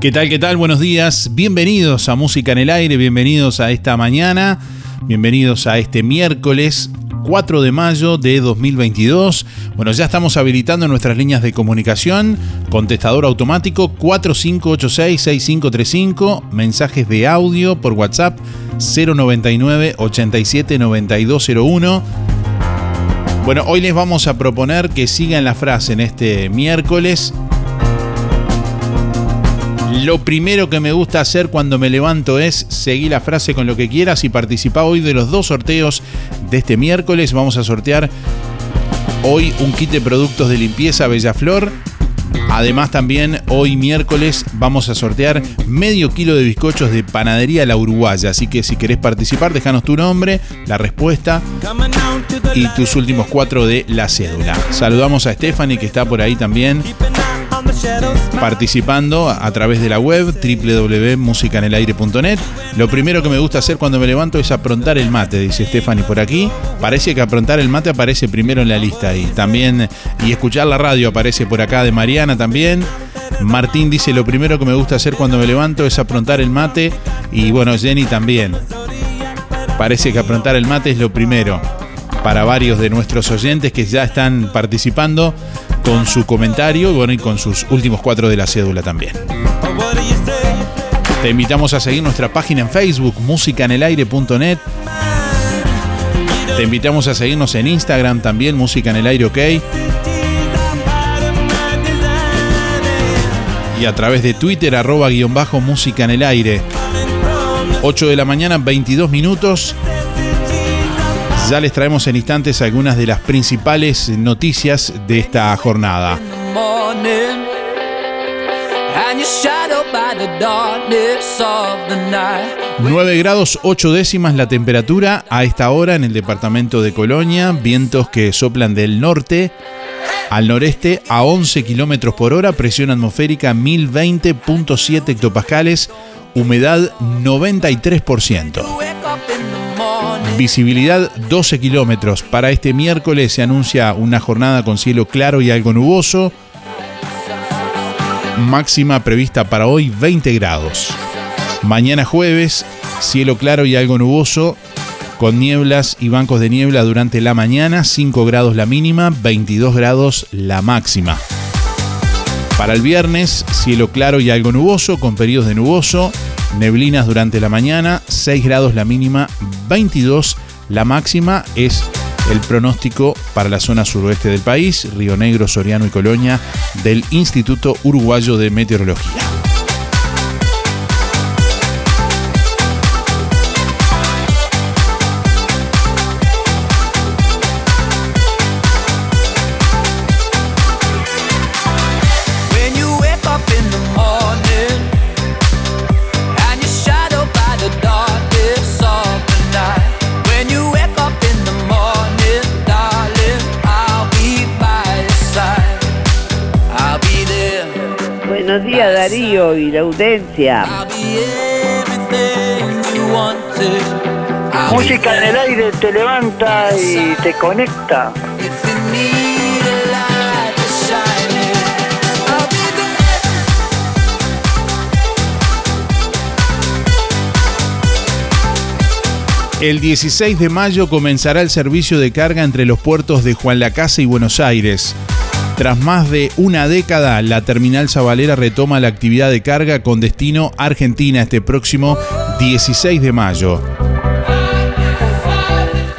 ¿Qué tal? ¿Qué tal? Buenos días. Bienvenidos a Música en el Aire, bienvenidos a esta mañana, bienvenidos a este miércoles 4 de mayo de 2022. Bueno, ya estamos habilitando nuestras líneas de comunicación, contestador automático 4586-6535, mensajes de audio por WhatsApp 099 87 9201. Bueno, hoy les vamos a proponer que sigan la frase en este miércoles lo primero que me gusta hacer cuando me levanto es seguir la frase con lo que quieras y participa hoy de los dos sorteos de este miércoles. Vamos a sortear hoy un kit de productos de limpieza Bellaflor. Además también hoy miércoles vamos a sortear medio kilo de bizcochos de panadería La Uruguaya. Así que si querés participar, déjanos tu nombre, la respuesta y tus últimos cuatro de la cédula. Saludamos a Stephanie que está por ahí también participando a través de la web www.musicanelaire.net. Lo primero que me gusta hacer cuando me levanto es aprontar el mate, dice Stephanie por aquí. Parece que aprontar el mate aparece primero en la lista y también y escuchar la radio aparece por acá de Mariana también. Martín dice lo primero que me gusta hacer cuando me levanto es aprontar el mate y bueno, Jenny también. Parece que aprontar el mate es lo primero para varios de nuestros oyentes que ya están participando con su comentario bueno, y con sus últimos cuatro de la cédula también. Te invitamos a seguir nuestra página en Facebook, musicanelaire.net. Te invitamos a seguirnos en Instagram también, Música en el Aire OK. y a través de Twitter arroba guion bajo música en el aire. 8 de la mañana, 22 minutos. Ya les traemos en instantes algunas de las principales noticias de esta jornada. 9 grados 8 décimas la temperatura a esta hora en el departamento de Colonia, vientos que soplan del norte al noreste a 11 kilómetros por hora, presión atmosférica 1020.7 hectopascales, humedad 93%. Visibilidad 12 kilómetros. Para este miércoles se anuncia una jornada con cielo claro y algo nuboso. Máxima prevista para hoy 20 grados. Mañana jueves, cielo claro y algo nuboso, con nieblas y bancos de niebla durante la mañana, 5 grados la mínima, 22 grados la máxima. Para el viernes, cielo claro y algo nuboso, con periodos de nuboso, neblinas durante la mañana, 6 grados la mínima, 22 la máxima, es el pronóstico para la zona suroeste del país, Río Negro, Soriano y Colonia, del Instituto Uruguayo de Meteorología. Darío y la audiencia. Música en el aire te levanta y te conecta. El 16 de mayo comenzará el servicio de carga entre los puertos de Juan Lacase y Buenos Aires. Tras más de una década, la terminal Zabalera retoma la actividad de carga con destino Argentina este próximo 16 de mayo.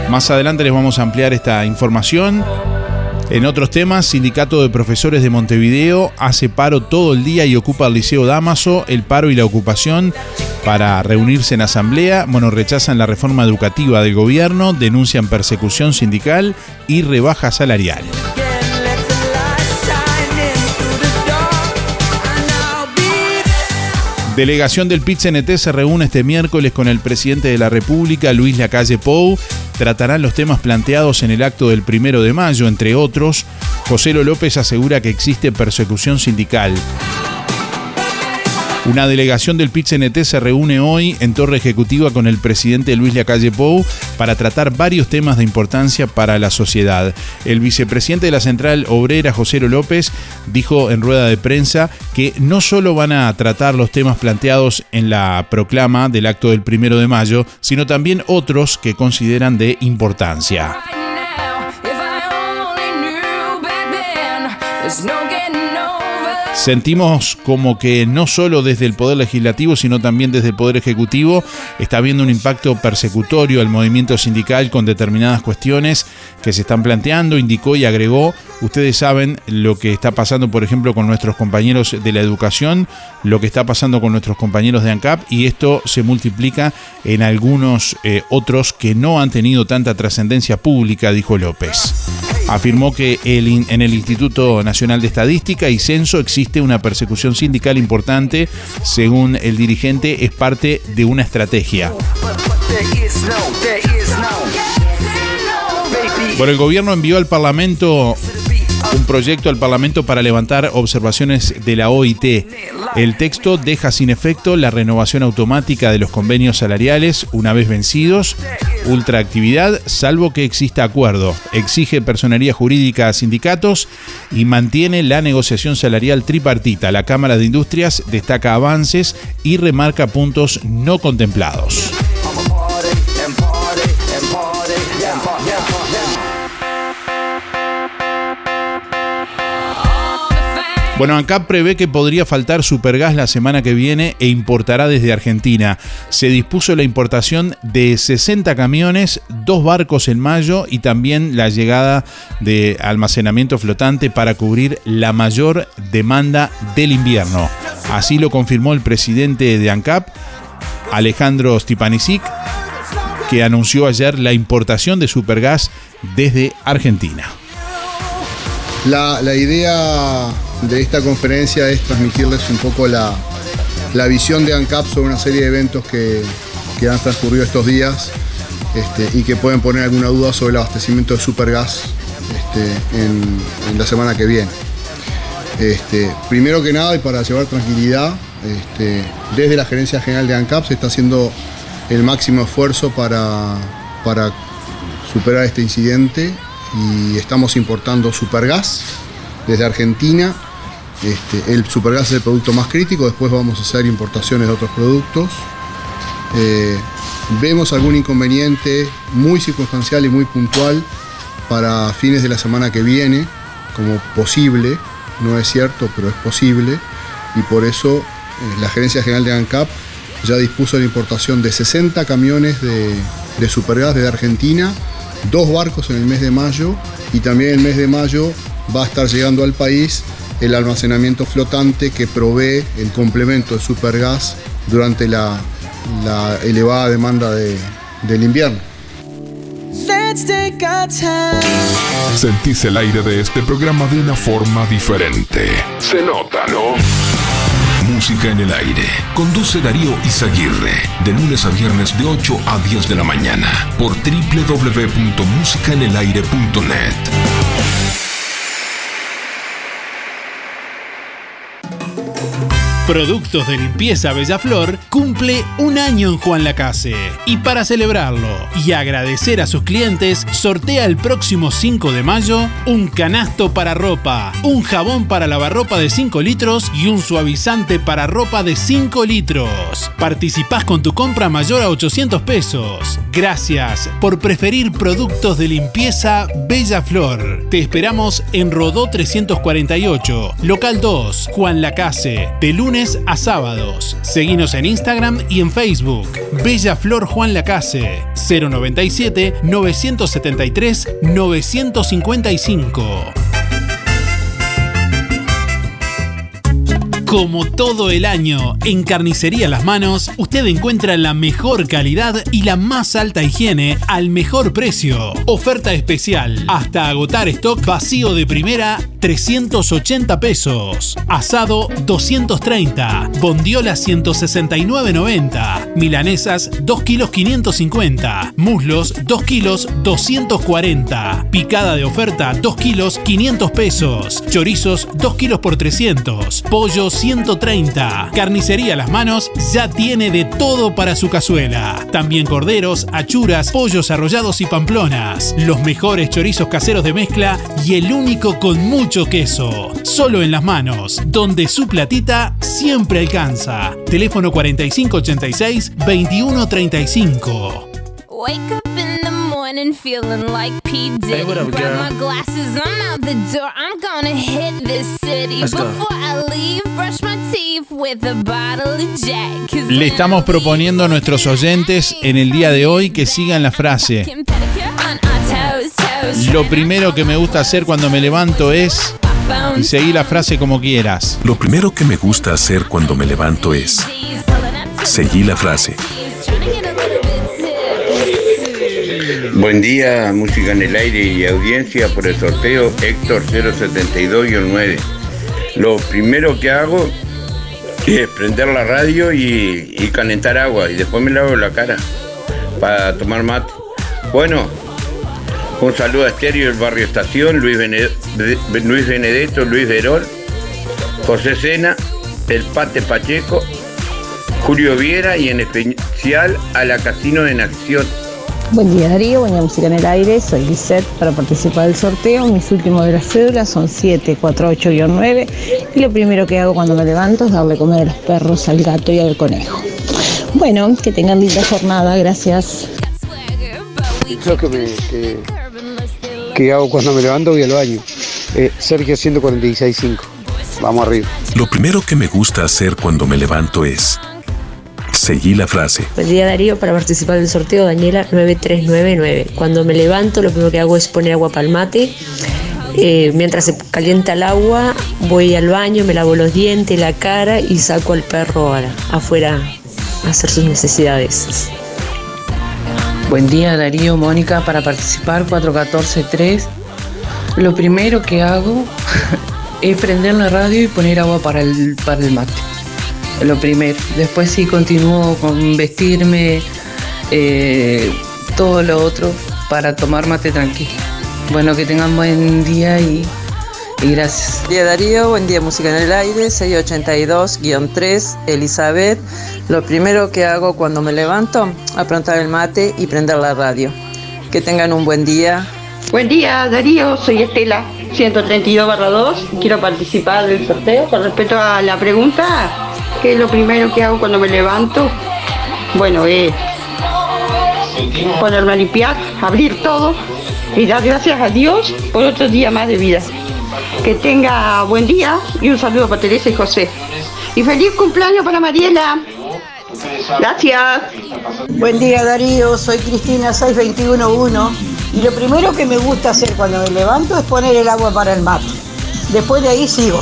Más adelante les vamos a ampliar esta información. En otros temas, Sindicato de Profesores de Montevideo hace paro todo el día y ocupa el Liceo Damaso, el paro y la ocupación para reunirse en asamblea. Bueno, rechazan la reforma educativa del gobierno, denuncian persecución sindical y rebaja salarial. Delegación del PIT-CNT se reúne este miércoles con el presidente de la República, Luis Lacalle Pou. Tratarán los temas planteados en el acto del primero de mayo, entre otros. José López asegura que existe persecución sindical. Una delegación del PIT-CNT se reúne hoy en Torre Ejecutiva con el presidente Luis Lacalle Pou para tratar varios temas de importancia para la sociedad. El vicepresidente de la Central Obrera, José López, dijo en rueda de prensa que no solo van a tratar los temas planteados en la proclama del acto del primero de mayo, sino también otros que consideran de importancia. Sentimos como que no solo desde el Poder Legislativo, sino también desde el Poder Ejecutivo está habiendo un impacto persecutorio al movimiento sindical con determinadas cuestiones que se están planteando, indicó y agregó. Ustedes saben lo que está pasando, por ejemplo, con nuestros compañeros de la educación, lo que está pasando con nuestros compañeros de ANCAP y esto se multiplica en algunos eh, otros que no han tenido tanta trascendencia pública, dijo López afirmó que en el Instituto Nacional de Estadística y Censo existe una persecución sindical importante. Según el dirigente, es parte de una estrategia. Por el gobierno envió al Parlamento un proyecto al Parlamento para levantar observaciones de la OIT. El texto deja sin efecto la renovación automática de los convenios salariales una vez vencidos, ultraactividad, salvo que exista acuerdo. Exige personería jurídica a sindicatos y mantiene la negociación salarial tripartita. La Cámara de Industrias destaca avances y remarca puntos no contemplados. Bueno, ANCAP prevé que podría faltar supergas la semana que viene e importará desde Argentina. Se dispuso la importación de 60 camiones, dos barcos en mayo y también la llegada de almacenamiento flotante para cubrir la mayor demanda del invierno. Así lo confirmó el presidente de ANCAP, Alejandro Stipanisic, que anunció ayer la importación de Supergas desde Argentina. La, la idea de esta conferencia es transmitirles un poco la, la visión de ANCAP sobre una serie de eventos que, que han transcurrido estos días este, y que pueden poner alguna duda sobre el abastecimiento de Supergas este, en, la semana que viene. Este, primero que nada y para llevar tranquilidad, desde la Gerencia General de ANCAP se está haciendo el máximo esfuerzo para, para superar este incidente y estamos importando supergas desde Argentina. Este, el supergas es el producto más crítico, después vamos a hacer importaciones de otros productos. Eh, vemos algún inconveniente muy circunstancial y muy puntual para fines de la semana que viene, como posible, no es cierto, pero es posible, y por eso eh, la Gerencia General de ANCAP ya dispuso la importación de 60 camiones de, Supergas desde Argentina, dos barcos en el mes de mayo y también el mes de mayo va a estar llegando al país el almacenamiento flotante que provee el complemento de Supergas durante la, la elevada demanda de, del invierno. Sentís el aire de este programa de una forma diferente. Se nota, ¿no? Música en el aire. Conduce Darío Izaguirre. De lunes a viernes de 8 a 10 de la mañana. Por www.musicaenelaire.net. Productos de Limpieza Bellaflor cumple un año en Juan Lacase. Y para celebrarlo y agradecer a sus clientes, sortea el próximo 5 de mayo un canasto para ropa, un jabón para lavarropa de 5 litros y un suavizante para ropa de 5 litros. Participás con tu compra mayor a 800 pesos. Gracias por preferir productos de limpieza Bella Flor. Te esperamos en Rodó 348, local 2, Juan Lacase, de lunes a sábados. Seguinos en Instagram y en Facebook. Bella Flor Juan Lacase 097 973 955. Como todo el año, en Carnicería Las Manos, usted encuentra la mejor calidad y la más alta higiene al mejor precio. Oferta especial, hasta agotar stock vacío de primera, 380 pesos. Asado, 230. Bondiola, 169,90. Milanesas, 2 kilos 550. Muslos, 2 kilos 240. Picada de oferta, 2 kilos 500 pesos. Chorizos, 2 kilos por 300. Pollos, 130. Carnicería Las Manos ya tiene de todo para su cazuela. También corderos, achuras, pollos arrollados y pamplonas. Los mejores chorizos caseros de mezcla y el único con mucho queso. Solo en Las Manos, donde su platita siempre alcanza. Teléfono 4586-2135. Wake up morning feeling like P. Diddy. Hey, what up, Grab girl? my glasses, I'm out the door. I'm gonna hit this city. Let's go. Before I leave, brush my teeth with a bottle of Jack. Le estamos proponiendo a nuestros oyentes en el día de hoy que sigan la frase. Lo primero que me gusta hacer cuando me levanto es... Y seguí la frase como quieras. Lo primero que me gusta hacer cuando me levanto es seguí la frase. Buen día, música en el aire y audiencia por el sorteo Héctor 072-9. Lo primero que hago es prender la radio y, calentar agua y después me lavo la cara para tomar mate. Bueno, un saludo a Estéreo del Barrio Estación, Luis, Bene- Be- Luis Benedetto, Luis Verón, José Sena, El Pate Pacheco, Julio Viera y en especial a la Casino en Acción. Buen día Darío, buen día Música en el Aire, soy Lisette para participar del sorteo. Mis últimos de las cédulas son 748-9 y lo primero que hago cuando me levanto es darle comer a los perros, al gato y al conejo. Bueno, que tengan linda jornada, gracias. Lo que, me, que, que hago cuando me levanto voy al baño. Eh, Sergio 146.5. Vamos arriba. Lo primero que me gusta hacer cuando me levanto es seguí la frase. Buen día Darío, para participar del sorteo Daniela 9399. Cuando me levanto lo primero que hago es poner agua para el mate Eh, mientras se calienta el agua, voy al baño, me lavo los dientes, la cara y saco al perro afuera a hacer sus necesidades. Buen día Darío, Mónica, para participar 414-3. Lo primero que hago es prender la radio y poner agua para el, para el mate. Lo primero. Después sí continúo con vestirme, eh, todo lo otro para tomar mate tranquilo. Bueno, que tengan buen día y, gracias. Buen día Darío, buen día Música en el Aire, 682-3, Elizabeth. Lo primero que hago cuando me levanto, aprontar el mate y prender la radio. Que tengan un buen día. Buen día Darío, soy Estela, 132-2. Quiero participar del sorteo. Con respecto a la pregunta, ¿qué es lo primero que hago cuando me levanto? Bueno, es ponerme a limpiar, abrir todo y dar gracias a Dios por otro día más de vida. Que tenga buen día y un saludo para Teresa y José. Y feliz cumpleaños para Mariela. Gracias. Buen día Darío, soy Cristina 6211 y lo primero que me gusta hacer cuando me levanto es poner el agua para el mate. Después de ahí sigo.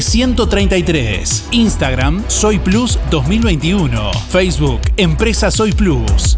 133. Instagram Soy Plus 2021. Facebook Empresa Soy Plus.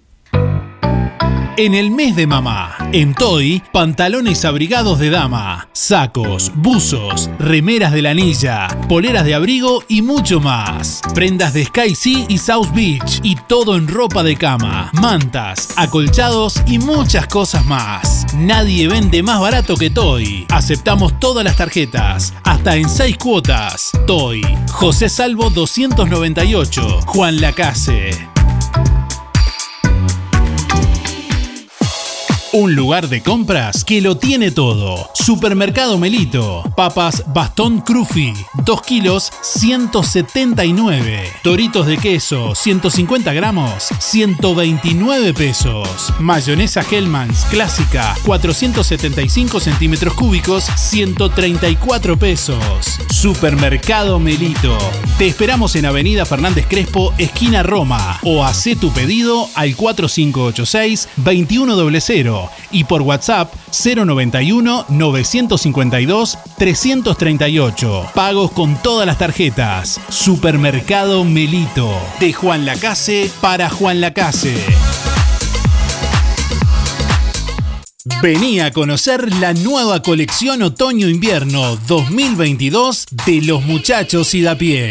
en el mes de mamá, en Toy, pantalones abrigados de dama, sacos, buzos, remeras de la anilla, poleras de abrigo y mucho más. Prendas de Sky Sea y South Beach y todo en ropa de cama, mantas, acolchados y muchas cosas más. Nadie vende más barato que Toy. Aceptamos todas las tarjetas, hasta en 6 cuotas. Toy, José Salvo 298, Juan Lacase. Un lugar de compras que lo tiene todo. Supermercado Melito. Papas Bastón Crufi. 2 kilos 179. Toritos de queso 150 gramos 129 pesos. Mayonesa Hellmann's clásica 475 centímetros cúbicos 134 pesos. Supermercado Melito. Te esperamos en Avenida Fernández Crespo, esquina Roma. O haz tu pedido al 4586 2100 y por WhatsApp 091 952 338. Pagos con todas las tarjetas. Supermercado Melito. De Juan Lacase para Juan Lacase. Vení a conocer la nueva colección Otoño-Invierno 2022 de los muchachos y da pie.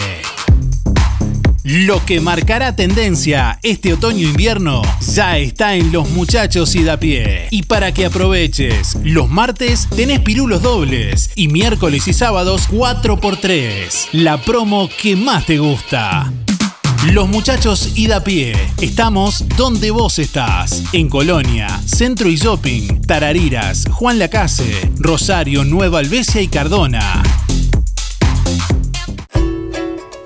Lo que marcará tendencia este otoño-invierno ya está en los muchachos y da pie. Y para que aproveches, los martes tenés pirulos dobles y miércoles y sábados 4x3. La promo que más te gusta. Los muchachos ida a pie. Estamos donde vos estás. En Colonia, Centro y Shopping, Tarariras, Juan Lacase, Rosario, Nueva Albesia y Cardona.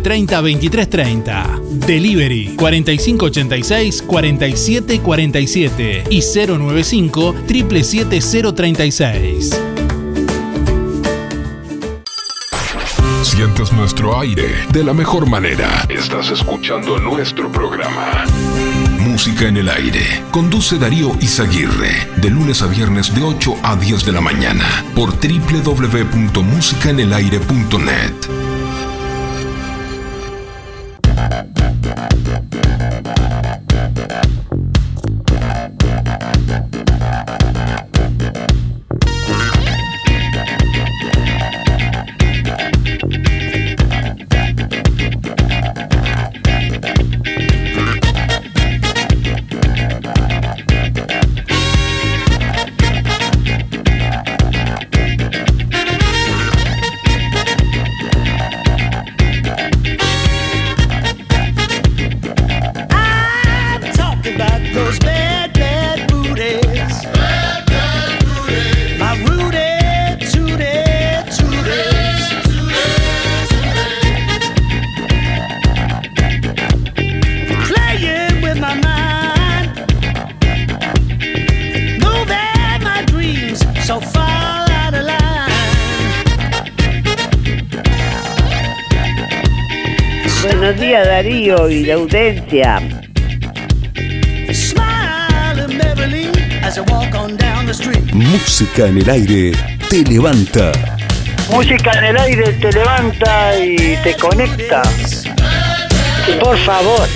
30 23 30. Delivery 4586 47 47 y 095 77036. Sientes nuestro aire de la mejor manera. Estás escuchando nuestro programa. Música en el aire. Conduce Darío Izaguirre. De lunes a viernes de 8 a 10 de la mañana. Por www.musicaenelaire.net. Música en el aire te levanta. Música en el aire te levanta y te conecta. Por favor.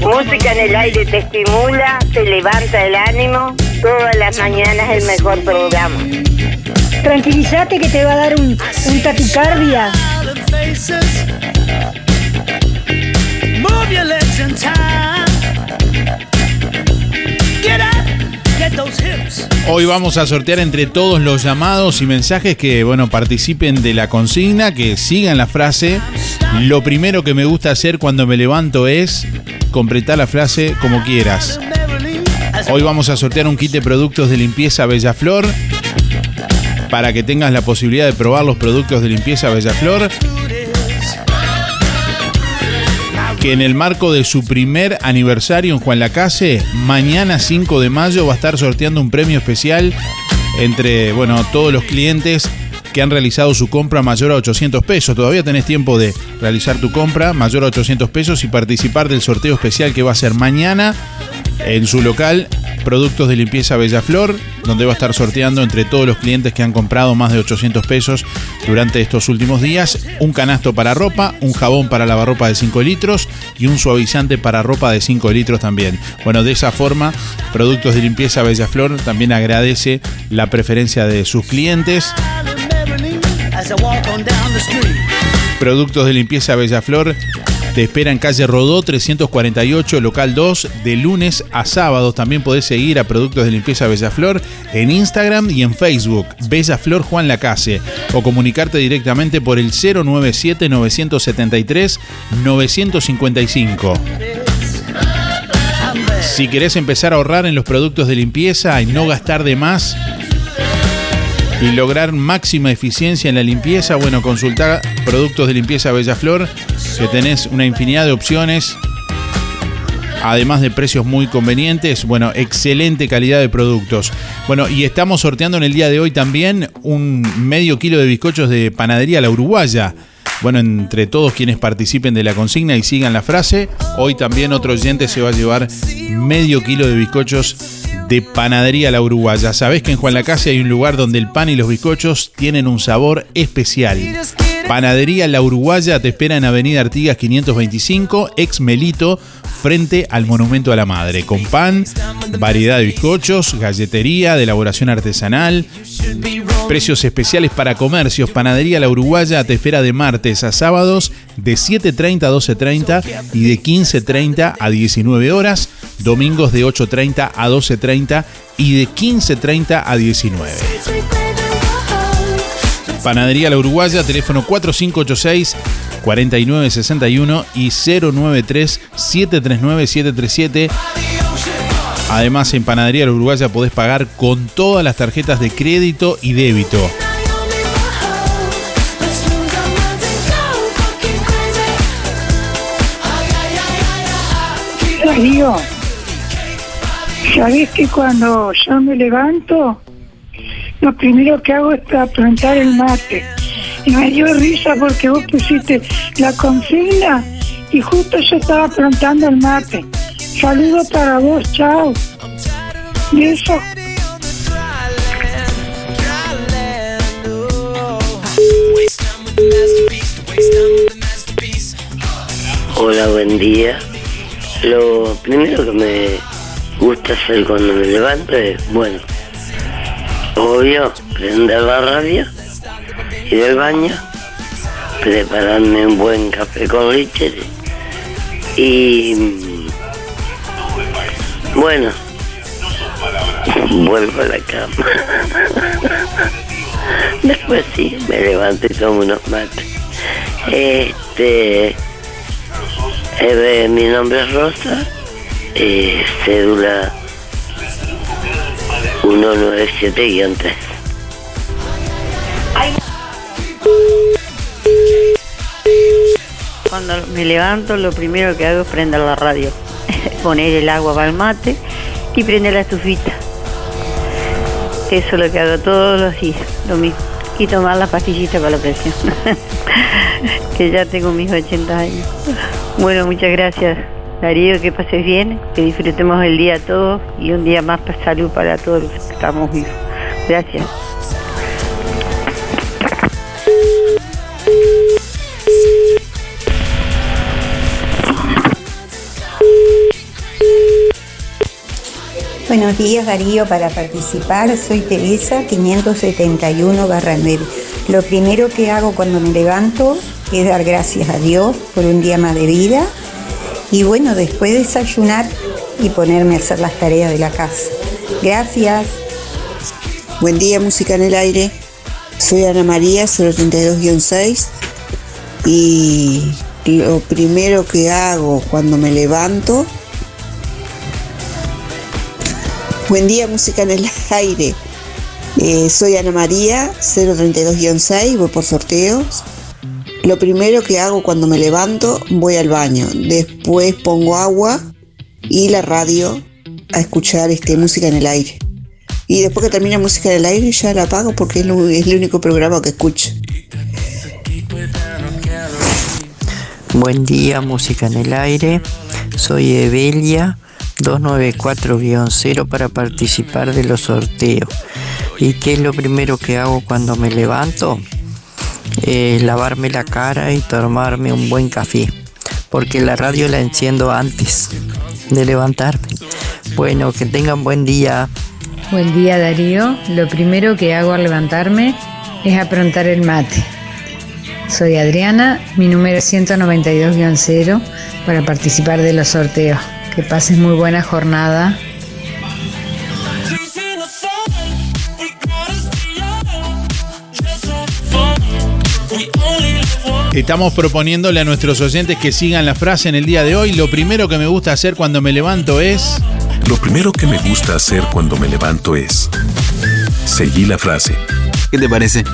Música en el aire te estimula, te levanta el ánimo. Todas las mañanas el mejor programa. Tranquilízate que te va a dar un, un. Hoy vamos a sortear entre todos los llamados y mensajes que, bueno, participen de la consigna, que sigan la frase. Lo primero que me gusta hacer cuando me levanto es completar la frase como quieras. Hoy vamos a sortear un kit de productos de limpieza Bellaflor para que tengas la posibilidad de probar los productos de limpieza Bellaflor. Que en el marco de su primer aniversario en Juan Lacase, mañana 5 de mayo va a estar sorteando un premio especial entre, bueno, todos los clientes que han realizado su compra mayor a 800 pesos. Todavía tenés tiempo de realizar tu compra mayor a 800 pesos y participar del sorteo especial que va a ser mañana en su local Productos de Limpieza Bellaflor, donde va a estar sorteando entre todos los clientes que han comprado más de 800 pesos durante estos últimos días un canasto para ropa, un jabón para lavarropa de 5 litros y un suavizante para ropa de 5 litros también. Bueno, de esa forma, Productos de Limpieza Bellaflor también agradece la preferencia de sus clientes. Productos de limpieza Bellaflor te espera en calle Rodó 348, local 2, de lunes a sábado. También podés seguir a Productos de Limpieza Bellaflor en Instagram y en Facebook, Bellaflor Juan Lacase, o comunicarte directamente por el 097-973-955. Si querés empezar a ahorrar en los productos de limpieza y no gastar de más, y lograr máxima eficiencia en la limpieza, bueno, consultar productos de limpieza Bellaflor, que tenés una infinidad de opciones, además de precios muy convenientes, bueno, excelente calidad de productos. Bueno, y estamos sorteando en el día de hoy también un medio kilo de bizcochos de panadería La Uruguaya. Bueno, entre todos quienes participen de la consigna y sigan la frase, hoy también otro oyente se va a llevar medio kilo de bizcochos de Panadería La Uruguaya. Sabés que en Juan Lacase hay un lugar donde el pan y los bizcochos tienen un sabor especial. Panadería La Uruguaya te espera en Avenida Artigas 525, ex Melito, frente al Monumento a la Madre, con pan, variedad de bizcochos, galletería de elaboración artesanal, precios especiales para comercios. Panadería La Uruguaya te espera de martes a sábados de 7.30 a 12.30 y de 15.30 a 19 horas, domingos de 8.30 a 12.30 y de 15.30 a 19. Panadería La Uruguaya, teléfono 4586 4961 y 093 739 737. Además, en Panadería La Uruguaya podés pagar con todas las tarjetas de crédito y débito. ¿sabés que cuando yo me levanto, lo primero que hago es plantar el mate? Y me dio risa porque vos pusiste la consigna y justo yo estaba plantando el mate. Saludos para vos, chao. Beso. Hola, buen día. Lo primero que me gusta hacer cuando me levanto es, bueno, obvio, prender la radio, ir al baño, prepararme un buen café con leche y, bueno, vuelvo a la cama. Después sí, me levanto y tomo unos mates. Este, eh, mi nombre es Rosa, eh, cédula 197-3. Cuando me levanto, lo primero que hago es prender la radio, poner el agua para el mate y prender la estufita. Eso es lo que hago todos los días, lo mismo. Y tomar la pastillita para la presión, que ya tengo mis 80 años. Bueno, muchas gracias, Darío, que pases bien, que disfrutemos el día todos y un día más para salud para todos los que estamos vivos. Gracias. Buenos días Darío, para participar soy Teresa 571 barra 9. Lo primero que hago cuando me levanto es dar gracias a Dios por un día más de vida y bueno, después desayunar y ponerme a hacer las tareas de la casa. Gracias. Buen día, música en el aire. Soy Ana María, 032-6 y lo primero que hago cuando me levanto Buen día, música en el aire. Eh, soy Ana María, 032-6, voy por sorteos. Lo primero que hago cuando me levanto, voy al baño. Después pongo agua y la radio a escuchar este, música en el aire. Y después que termina música en el aire ya la apago porque es, lo- es el único programa que escucho. Buen día, música en el aire. Soy Evelia 294-0 para participar de los sorteos. ¿Y qué es lo primero que hago cuando me levanto? Eh, lavarme la cara y tomarme un buen café. Porque la radio la enciendo antes de levantarme. Bueno, que tengan buen día. Buen día Darío. Lo primero que hago al levantarme es aprontar el mate. Soy Adriana, mi número es 192-0 para participar de los sorteos. Que pases muy buena jornada. Estamos proponiéndole a nuestros oyentes que sigan la frase en el día de hoy. Lo primero que me gusta hacer cuando me levanto es... Lo primero que me gusta hacer cuando me levanto es. Seguí la frase. ¿Qué te parece?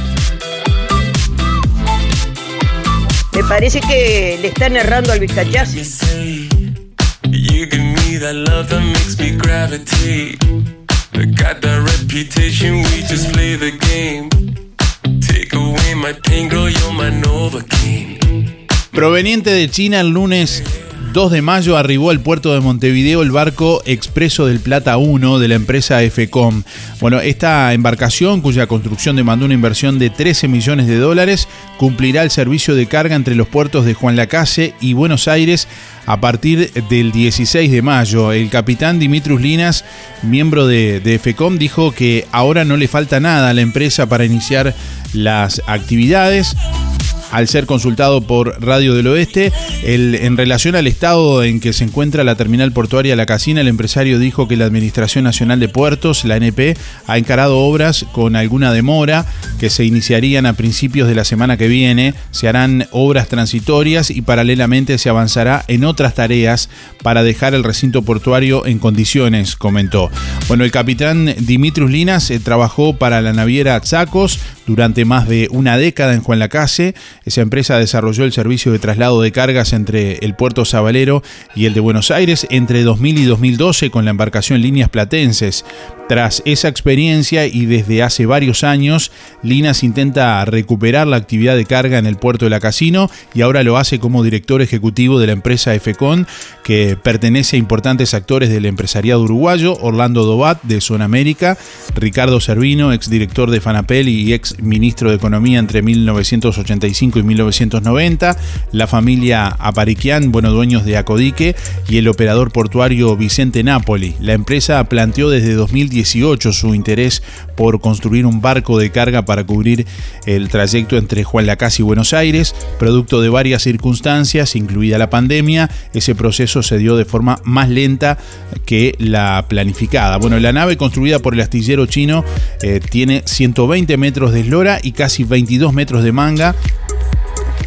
Me parece que le están errando al got that reputation, we just play the game. Take away my pain, Proveniente de China, el lunes 2 de mayo arribó al puerto de Montevideo el barco Expreso del Plata 1 de la empresa FECOM. Bueno, esta embarcación, cuya construcción demandó una inversión de 13 millones de dólares, cumplirá el servicio de carga entre los puertos de Juan Lacase y Buenos Aires a partir del 16 de mayo. El capitán Dimitrius Linas, miembro de, de FECOM, dijo que ahora no le falta nada a la empresa para iniciar las actividades al ser consultado por Radio del Oeste. En relación al estado en que se encuentra la terminal portuaria La Casina, el empresario dijo que la Administración Nacional de Puertos, la ANP, ha encarado obras con alguna demora que se iniciarían a principios de la semana que viene. Se harán obras transitorias y paralelamente se avanzará en otras tareas para dejar el recinto portuario en condiciones, comentó. Bueno, el capitán Dimitrius Linas eh, trabajó para la naviera Chacos durante más de una década en Juan Lacase. Esa empresa desarrolló el servicio de traslado de cargas entre el puerto Sabalero y el de Buenos Aires entre 2000 y 2012 con la embarcación Líneas Platenses. Tras esa experiencia y desde hace varios años, Linas intenta recuperar la actividad de carga en el puerto de la Casino y ahora lo hace como director ejecutivo de la empresa EFECON, que pertenece a importantes actores del empresariado uruguayo, Orlando Dobat de Zona América, Ricardo Servino, exdirector de Fanapel y ex ministro de Economía entre 1985 y 1990, la familia Apariquian, bueno, dueños de Acodique, y el operador portuario Vicente Napoli. La empresa planteó desde 2018 su interés por construir un barco de carga para cubrir el trayecto entre Juan Lacase y Buenos Aires, producto de varias circunstancias, incluida la pandemia, ese proceso se dio de forma más lenta que la planificada. Bueno, la nave construida por el astillero chino eh, tiene 120 metros de eslora y casi 22 metros de manga.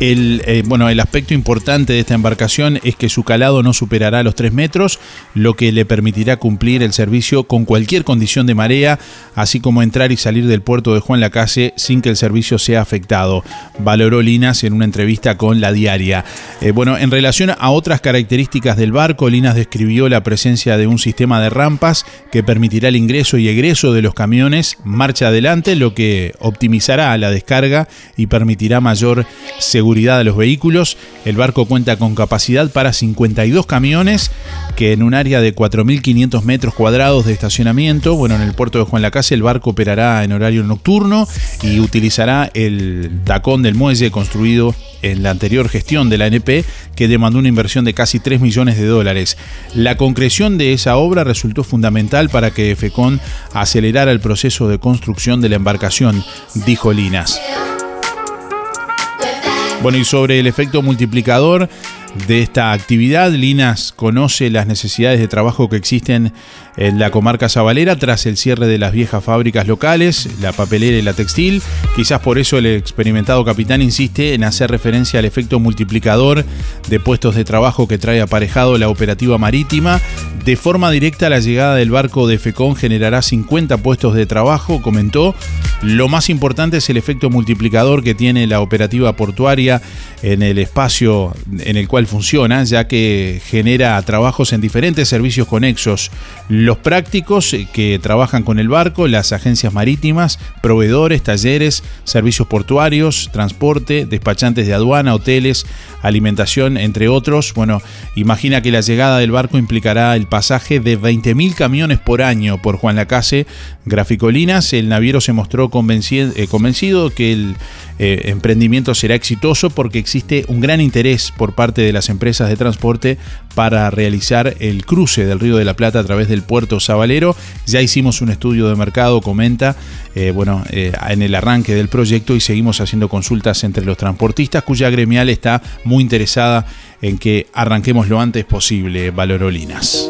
El, eh, bueno, el aspecto importante de esta embarcación es que su calado no superará los 3 metros, lo que le permitirá cumplir el servicio con cualquier condición de marea, así como entrar y salir del puerto de Juan Lacase sin que el servicio sea afectado, valoró Linas en una entrevista con La Diaria. Eh, bueno, en relación a otras características del barco, Linas describió la presencia de un sistema de rampas que permitirá el ingreso y egreso de los camiones marcha adelante, lo que optimizará la descarga y permitirá mayor seguridad de los vehículos. El barco cuenta con capacidad para 52 camiones que en un área de 4.500 metros cuadrados de estacionamiento, bueno, en el puerto de Juan Lacase el barco operará en horario nocturno y utilizará el tacón del muelle construido en la anterior gestión de la NP que demandó una inversión de casi 3 millones de dólares. La concreción de esa obra resultó fundamental para que FECON acelerara el proceso de construcción de la embarcación, dijo Linas. Bueno, y sobre el efecto multiplicador de esta actividad, Linas conoce las necesidades de trabajo que existen en la comarca sabalera tras el cierre de las viejas fábricas locales, la papelera y la textil. Quizás por eso el experimentado capitán insiste en hacer referencia al efecto multiplicador de puestos de trabajo que trae aparejado la operativa marítima. De forma directa, la llegada del barco de FECON generará 50 puestos de trabajo, comentó. Lo más importante es el efecto multiplicador que tiene la operativa portuaria en el espacio en el cual funciona, ya que genera trabajos en diferentes servicios conexos los prácticos eh, que trabajan con el barco, las agencias marítimas, proveedores, talleres, servicios portuarios, transporte, despachantes de aduana, hoteles, alimentación, entre otros. Bueno, imagina que la llegada del barco implicará el pasaje de 20.000 camiones por año por Juan Lacase, Graficolinas. El naviero se mostró convencido, eh, convencido que el eh, emprendimiento será exitoso porque existe un gran interés por parte de las empresas de transporte para realizar el cruce del Río de la Plata a través del puerto Sabalero. Ya hicimos un estudio de mercado, comenta, eh, bueno, eh, en el arranque del proyecto y seguimos haciendo consultas entre los transportistas, cuya gremial está muy interesada en que arranquemos lo antes posible, Valorolinas.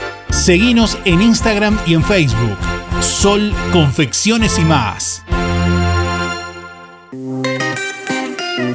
Seguinos en Instagram y en Facebook. Sol, confecciones y más.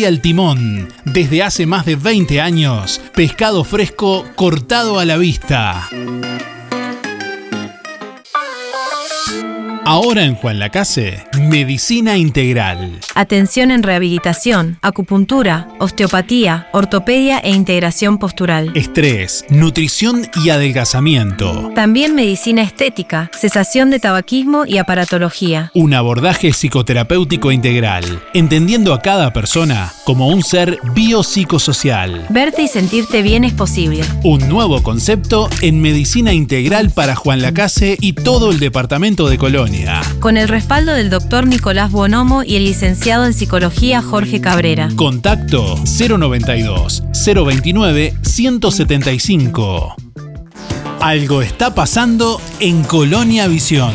El Timón. Desde hace más de 20 años, pescado fresco cortado a la vista. Ahora en Juan Lacase, Medicina Integral. Atención en rehabilitación, acupuntura, osteopatía, ortopedia e integración postural. Estrés, nutrición y adelgazamiento. También medicina estética, cesación de tabaquismo y aparatología. Un abordaje psicoterapéutico integral, entendiendo a cada persona como un ser biopsicosocial. Verte y sentirte bien es posible. Un nuevo concepto en medicina integral para Juan Lacase y todo el departamento de Colonia. Con el respaldo del doctor Nicolás Bonomo y el licenciado en psicología Jorge Cabrera. Contacto 092 029 175. Algo está pasando en Colonia Visión.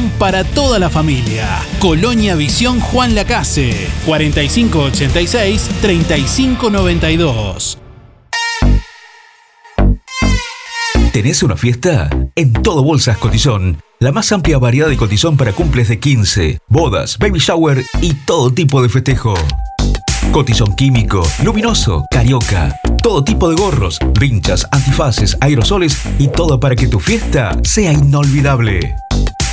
para toda la familia. Colonia Visión Juan Lacase, 4586-3592. ¿Tenés una fiesta? En Todo Bolsas Cotizón. La más amplia variedad de cotizón para cumples de 15, bodas, baby shower y todo tipo de festejo. Cotizón químico, luminoso, carioca. Todo tipo de gorros, vinchas, antifaces, aerosoles y todo para que tu fiesta sea inolvidable.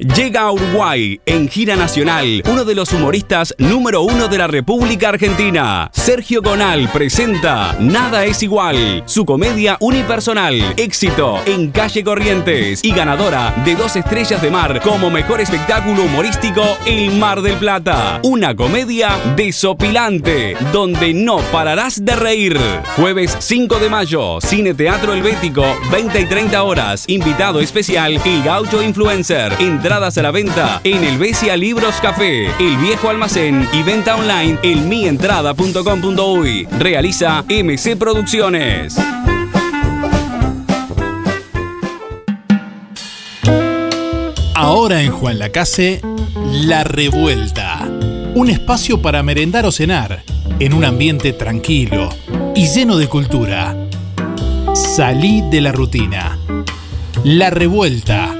Llega a Uruguay en gira nacional uno de los humoristas número uno de la República Argentina. Sergio Gonal presenta Nada es igual, su comedia unipersonal, éxito en calle Corrientes y ganadora de dos estrellas de mar como mejor espectáculo humorístico El Mar del Plata. Una comedia desopilante donde no pararás de reír. Jueves 5 de mayo, Cine Teatro Helvético, 20 y 30 horas. Invitado especial, El Gaucho Influencer. Entradas a la venta en el Besia Libros Café, El Viejo Almacén y venta online en mientrada.com.uy. Realiza MC Producciones. Ahora en Juan Lacase, La Revuelta. Un espacio para merendar o cenar, en un ambiente tranquilo y lleno de cultura. Salí de la rutina. La Revuelta.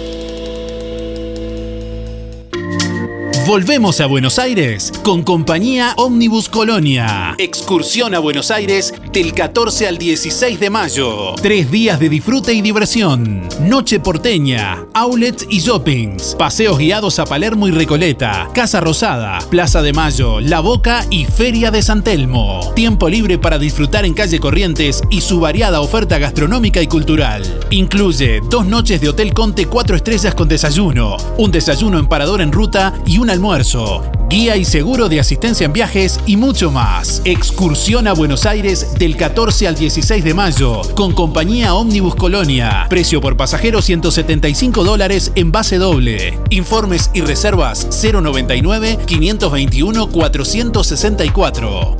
Volvemos a Buenos Aires con compañía Omnibus Colonia. Excursión a Buenos Aires del 14 al 16 de mayo. Tres días de disfrute y diversión. Noche porteña, outlets y shoppings. Paseos guiados a Palermo y Recoleta. Casa Rosada, Plaza de Mayo, La Boca y Feria de San Telmo. Tiempo libre para disfrutar en calle Corrientes y su variada oferta gastronómica y cultural. Incluye dos noches de Hotel Conte 4 estrellas con desayuno, un desayuno en parador en ruta y un almuerzo, guía y seguro de asistencia en viajes y mucho más. Excursión a Buenos Aires del 14 al 16 de mayo con compañía Omnibus Colonia. Precio por pasajero 175 dólares en base doble. Informes y reservas 099 521 464.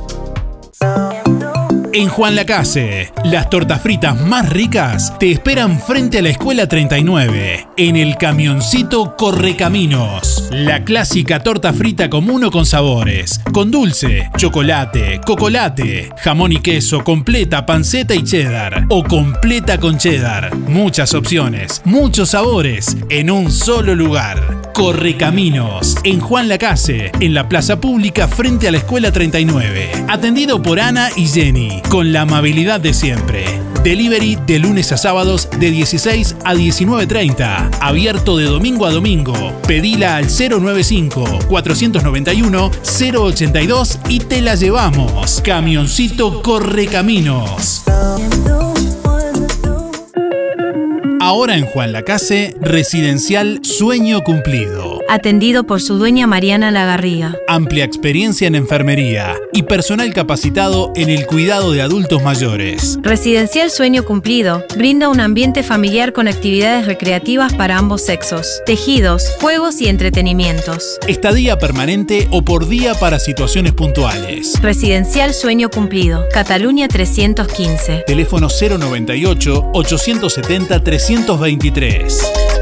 En Juan Lacase, las tortas fritas más ricas te esperan frente a la Escuela 39, en el camioncito Correcaminos. La clásica torta frita común o con sabores, con dulce, chocolate, cocolate, jamón y queso, completa, panceta y cheddar, o completa con cheddar. Muchas opciones, muchos sabores, en un solo lugar. Correcaminos, en Juan Lacase, en la plaza pública frente a la Escuela 39. Atendido por Ana y Jenny, con la amabilidad de siempre. Delivery de lunes a sábados de 16 a 19.30. Abierto de domingo a domingo. Pedila al 095-491-082 y te la llevamos. Camioncito Correcaminos. Ahora en Juan Lacase, residencial Sueño Cumplido. Atendido por su dueña Mariana Lagarriga. Amplia experiencia en enfermería y personal capacitado en el cuidado de adultos mayores. Residencial Sueño Cumplido brinda un ambiente familiar con actividades recreativas para ambos sexos, tejidos, juegos y entretenimientos. Estadía permanente o por día para situaciones puntuales. Residencial Sueño Cumplido, Cataluña 315. Teléfono 098 870 323.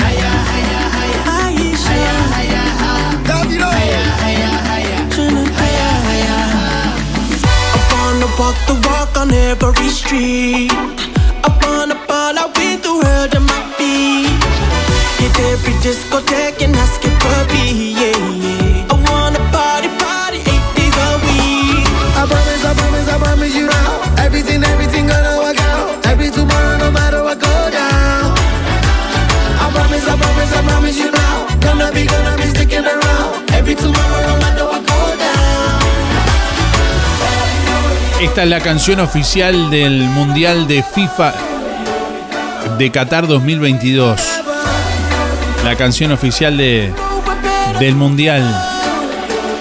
Walk the walk on every street. I wanna ball out with the world at my feet. Hit every discotheque and ask it for me, yeah, yeah. I wanna party, party eight days a week. I promise, I promise, I promise you now. Everything, everything gonna work out. Every tomorrow, no matter what go down. I promise, I promise, I promise you now. Gonna be, gonna be sticking around. Every tomorrow, no matter Esta es la canción oficial del Mundial de FIFA de Qatar 2022. La canción oficial de, del Mundial,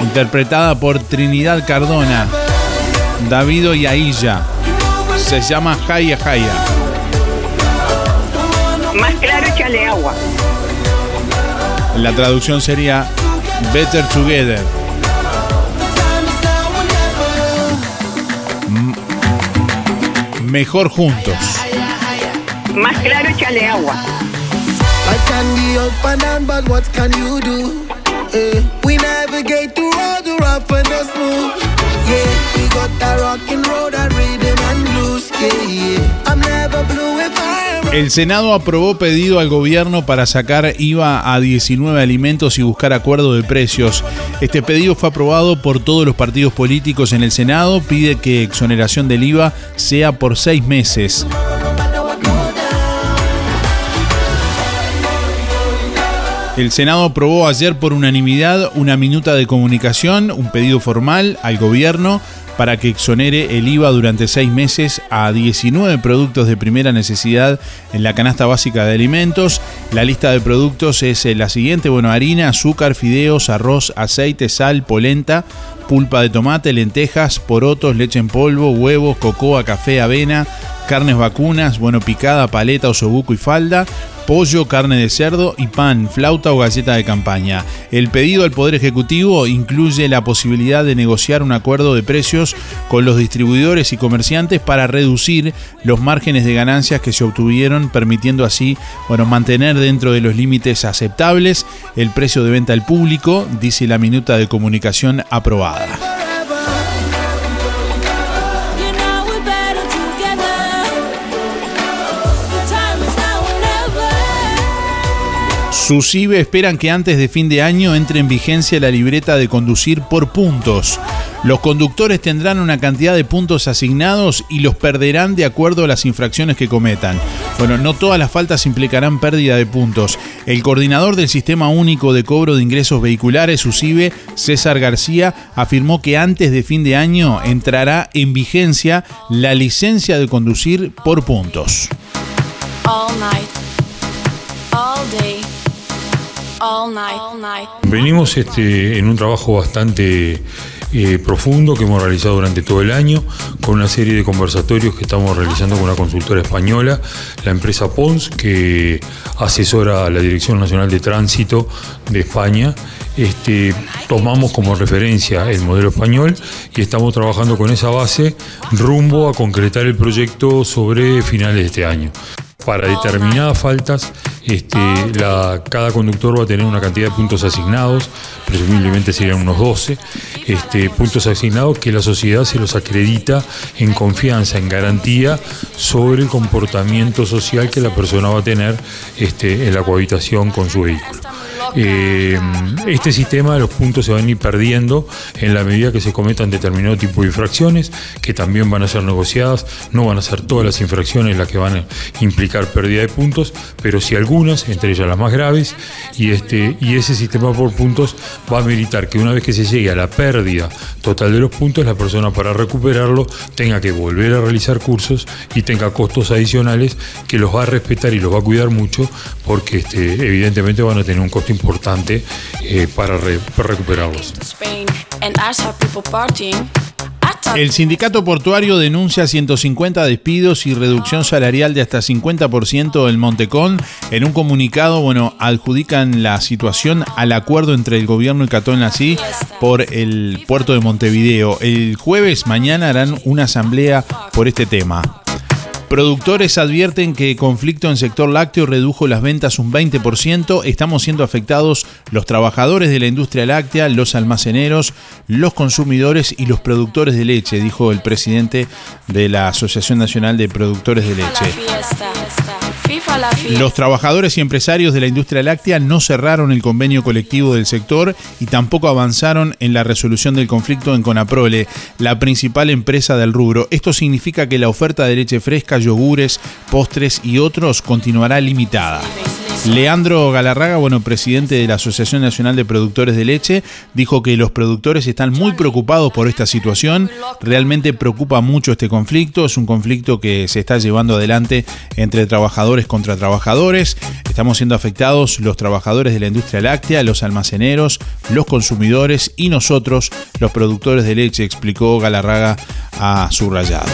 interpretada por Trinidad Cardona, Davido y Ailla. Se llama Jaya Jaya. Más claro, échale agua. La traducción sería Better Together. Mejor juntos. Más claro, échale agua. I can be up and down, but what can you do? Eh, we navigate through all the rough and the smooth. Yeah, we got that rockin' road and rhythm and blues. Yeah, yeah. I'm never blue if I. El Senado aprobó pedido al gobierno para sacar IVA a 19 alimentos y buscar acuerdo de precios. Este pedido fue aprobado por todos los partidos políticos en el Senado. Pide que exoneración del IVA sea por seis meses. El Senado aprobó ayer por unanimidad una minuta de comunicación, un pedido formal al gobierno para que exonere el IVA durante seis meses a 19 productos de primera necesidad en la canasta básica de alimentos. La lista de productos es eh, la siguiente, bueno, harina, azúcar, fideos, arroz, aceite, sal, polenta, pulpa de tomate, lentejas, porotos, leche en polvo, huevos, cocoa, café, avena, carnes vacunas, bueno, picada, paleta, osobuco y falda, pollo, carne de cerdo y pan, flauta o galleta de campaña. El pedido al Poder Ejecutivo incluye la posibilidad de negociar un acuerdo de precios con los distribuidores y comerciantes para reducir los márgenes de ganancias que se obtuvieron, permitiendo así bueno, mantener dentro de los límites aceptables el precio de venta al público, dice la minuta de comunicación aprobada. SUSIBE esperan que antes de fin de año entre en vigencia la libreta de conducir por puntos. Los conductores tendrán una cantidad de puntos asignados y los perderán de acuerdo a las infracciones que cometan. Bueno, no todas las faltas implicarán pérdida de puntos. El coordinador del Sistema Único de Cobro de Ingresos Vehiculares, SUSIBE, César García, afirmó que antes de fin de año entrará en vigencia la licencia de conducir por puntos. all night, all day, all night. Venimos este, en un trabajo bastante eh, profundo que hemos realizado durante todo el año, con una serie de conversatorios que estamos realizando con una consultora española, la empresa Pons, que asesora a la Dirección Nacional de Tránsito de España. Este, tomamos como referencia el modelo español y estamos trabajando con esa base rumbo a concretar el proyecto sobre finales de este año. Para determinadas faltas, este, la- cada conductor va a tener una cantidad de puntos asignados, presumiblemente serían unos 12, este, puntos asignados que la sociedad se los acredita en confianza, en garantía sobre el comportamiento social que la persona va a tener este, en la cohabitación con su vehículo. Eh, este sistema de los puntos se van a ir perdiendo en la medida que se cometan determinado tipo de infracciones, que también van a ser negociadas, no van a ser todas las infracciones las que van a implicar pérdida de puntos, pero sí algunas, entre ellas las más graves, y, este, y ese sistema por puntos va a militar que una vez que se llegue a la pérdida total de los puntos, la persona para recuperarlo tenga que volver a realizar cursos y tenga costos adicionales que los va a respetar y los va a cuidar mucho porque este, evidentemente van a tener un costo importante eh, para recuperarlos. El sindicato portuario denuncia 150 despidos y reducción salarial de hasta 50% en Montecón. En un comunicado, bueno, adjudican la situación al acuerdo entre el gobierno y Catón Nací por el puerto de Montevideo. El jueves mañana harán una asamblea por este tema. Productores advierten que conflicto en sector lácteo redujo las ventas un 20%. Estamos siendo afectados los trabajadores de la industria láctea, los almaceneros, los consumidores y los productores de leche, dijo el presidente de la Asociación Nacional de Productores de Leche. Los trabajadores y empresarios de la industria láctea no cerraron el convenio colectivo del sector y tampoco avanzaron en la resolución del conflicto en Conaprole, la principal empresa del rubro. Esto significa que la oferta de leche fresca, yogures, postres y otros continuará limitada. Leandro Galarraga, bueno, presidente de la Asociación Nacional de Productores de Leche, dijo que los productores están muy preocupados por esta situación. Realmente preocupa mucho este conflicto. Es un conflicto que se está llevando adelante entre trabajadores contra trabajadores. Estamos siendo afectados los trabajadores de la industria láctea, los almaceneros, los consumidores y nosotros, los productores de leche, explicó Galarraga a Subrayado.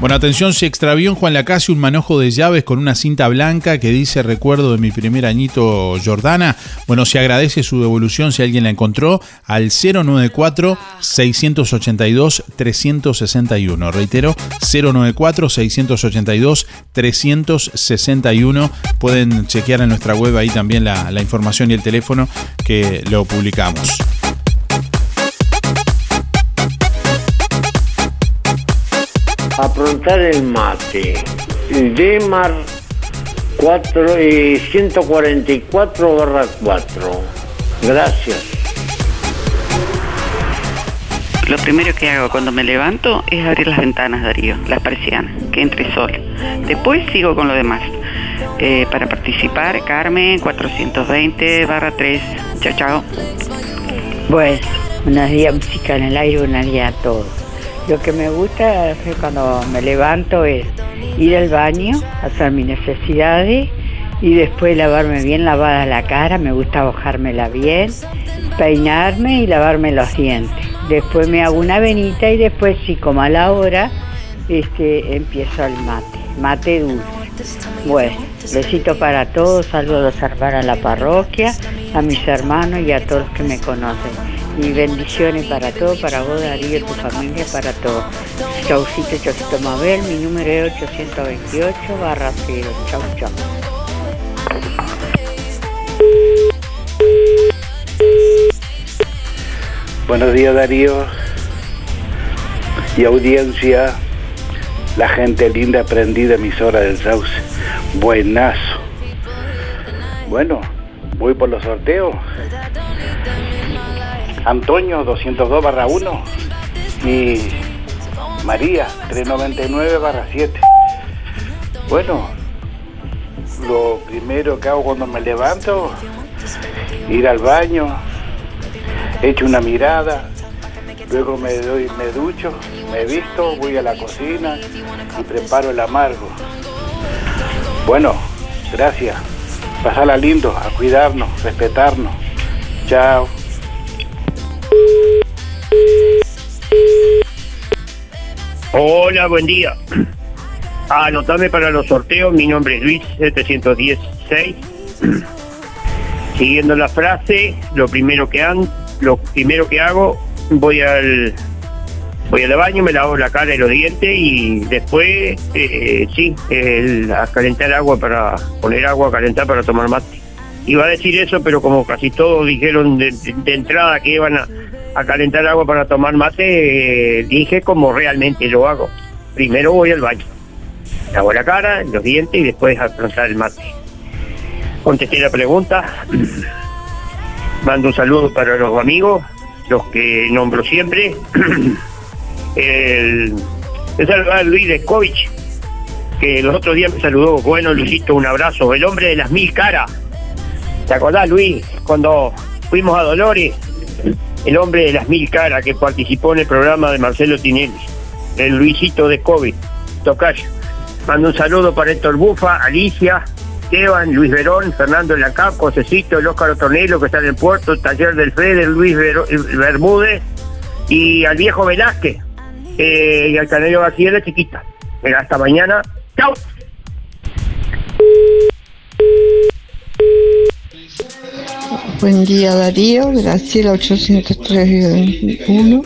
Bueno, atención, se extravió en Juan Lacase un manojo de llaves con una cinta blanca que dice recuerdo de mi primer añito Jordana. Bueno, se agradece su devolución si alguien la encontró al 094-682-361. Reitero, 094-682-361. Pueden chequear en nuestra web ahí también la, la información y el teléfono que lo publicamos. Aprontar el mate. Demar 4, y 144 barra 4. Gracias. Lo primero que hago cuando me levanto es abrir las ventanas, Darío, las persianas, que entre sol. Después sigo con lo demás. Eh, para participar, Carmen 420 barra 3. Chao, chao. Bueno, Buenos días, música en el aire, buenos días a todos. Lo que me gusta hacer cuando me levanto es ir al baño, hacer mis necesidades y después lavarme bien lavada la cara, me gusta bajármela bien, peinarme y lavarme los dientes. Después me hago una venita y después, sí, como a la hora, este, empiezo el mate, mate dulce. Bueno, besito para todos, saludos a hermanos a la parroquia, a mis hermanos y a todos los que me conocen. Y bendiciones para todos, para vos Darío, tu familia, para todos. Chaucito, Chaucito Mabel, mi número es 828 barra 0. Chau, chau. Buenos días Darío y audiencia, la gente linda prendida emisora del Sauce. Buenazo. Bueno, voy por los sorteos. Antonio 202 barra 1 y María 399 barra 7. Bueno, lo primero que hago cuando me levanto, ir al baño, echo una mirada, luego me doy, me ducho, me visto, voy a la cocina y preparo el amargo. Bueno, gracias. Pasala lindo, a cuidarnos, respetarnos. Chao. Hola, buen día. Anotame para los sorteos, mi nombre es Luis 716. Siguiendo la frase, lo primero que hago, lo primero que hago, voy al voy al baño, me lavo la cara y los dientes y después eh, sí, el- a calentar agua para poner agua a calentar para tomar mate. Iba a decir eso, pero como casi todos dijeron de, entrada que iban a, calentar agua para tomar mate, eh, dije como realmente lo hago. Primero voy al baño, lavo la cara, los dientes y después a plantar el mate. Contesté la pregunta. Mando un saludo para los amigos, los que nombro siempre. el, el saludar a Luis Descovich, que los otros días me saludó. Bueno, Luisito, un abrazo. El hombre de las mil caras. ¿Te acordás, Luis, cuando fuimos a Dolores? El hombre de las mil caras que participó en el programa de Marcelo Tinelli. El Luisito Descovich, Tocayo. Mando un saludo para Héctor Bufa, Alicia, Esteban, Luis Verón, Fernando Lacap, Josecito, el Óscar Otornelo, que está en el puerto, Taller del Fede, Luis Vero- Bermúdez y al viejo Velázquez eh, y al Canelo García la chiquita. Venga, hasta mañana. ¡Chao! Buen día Darío, Graciela 803-1.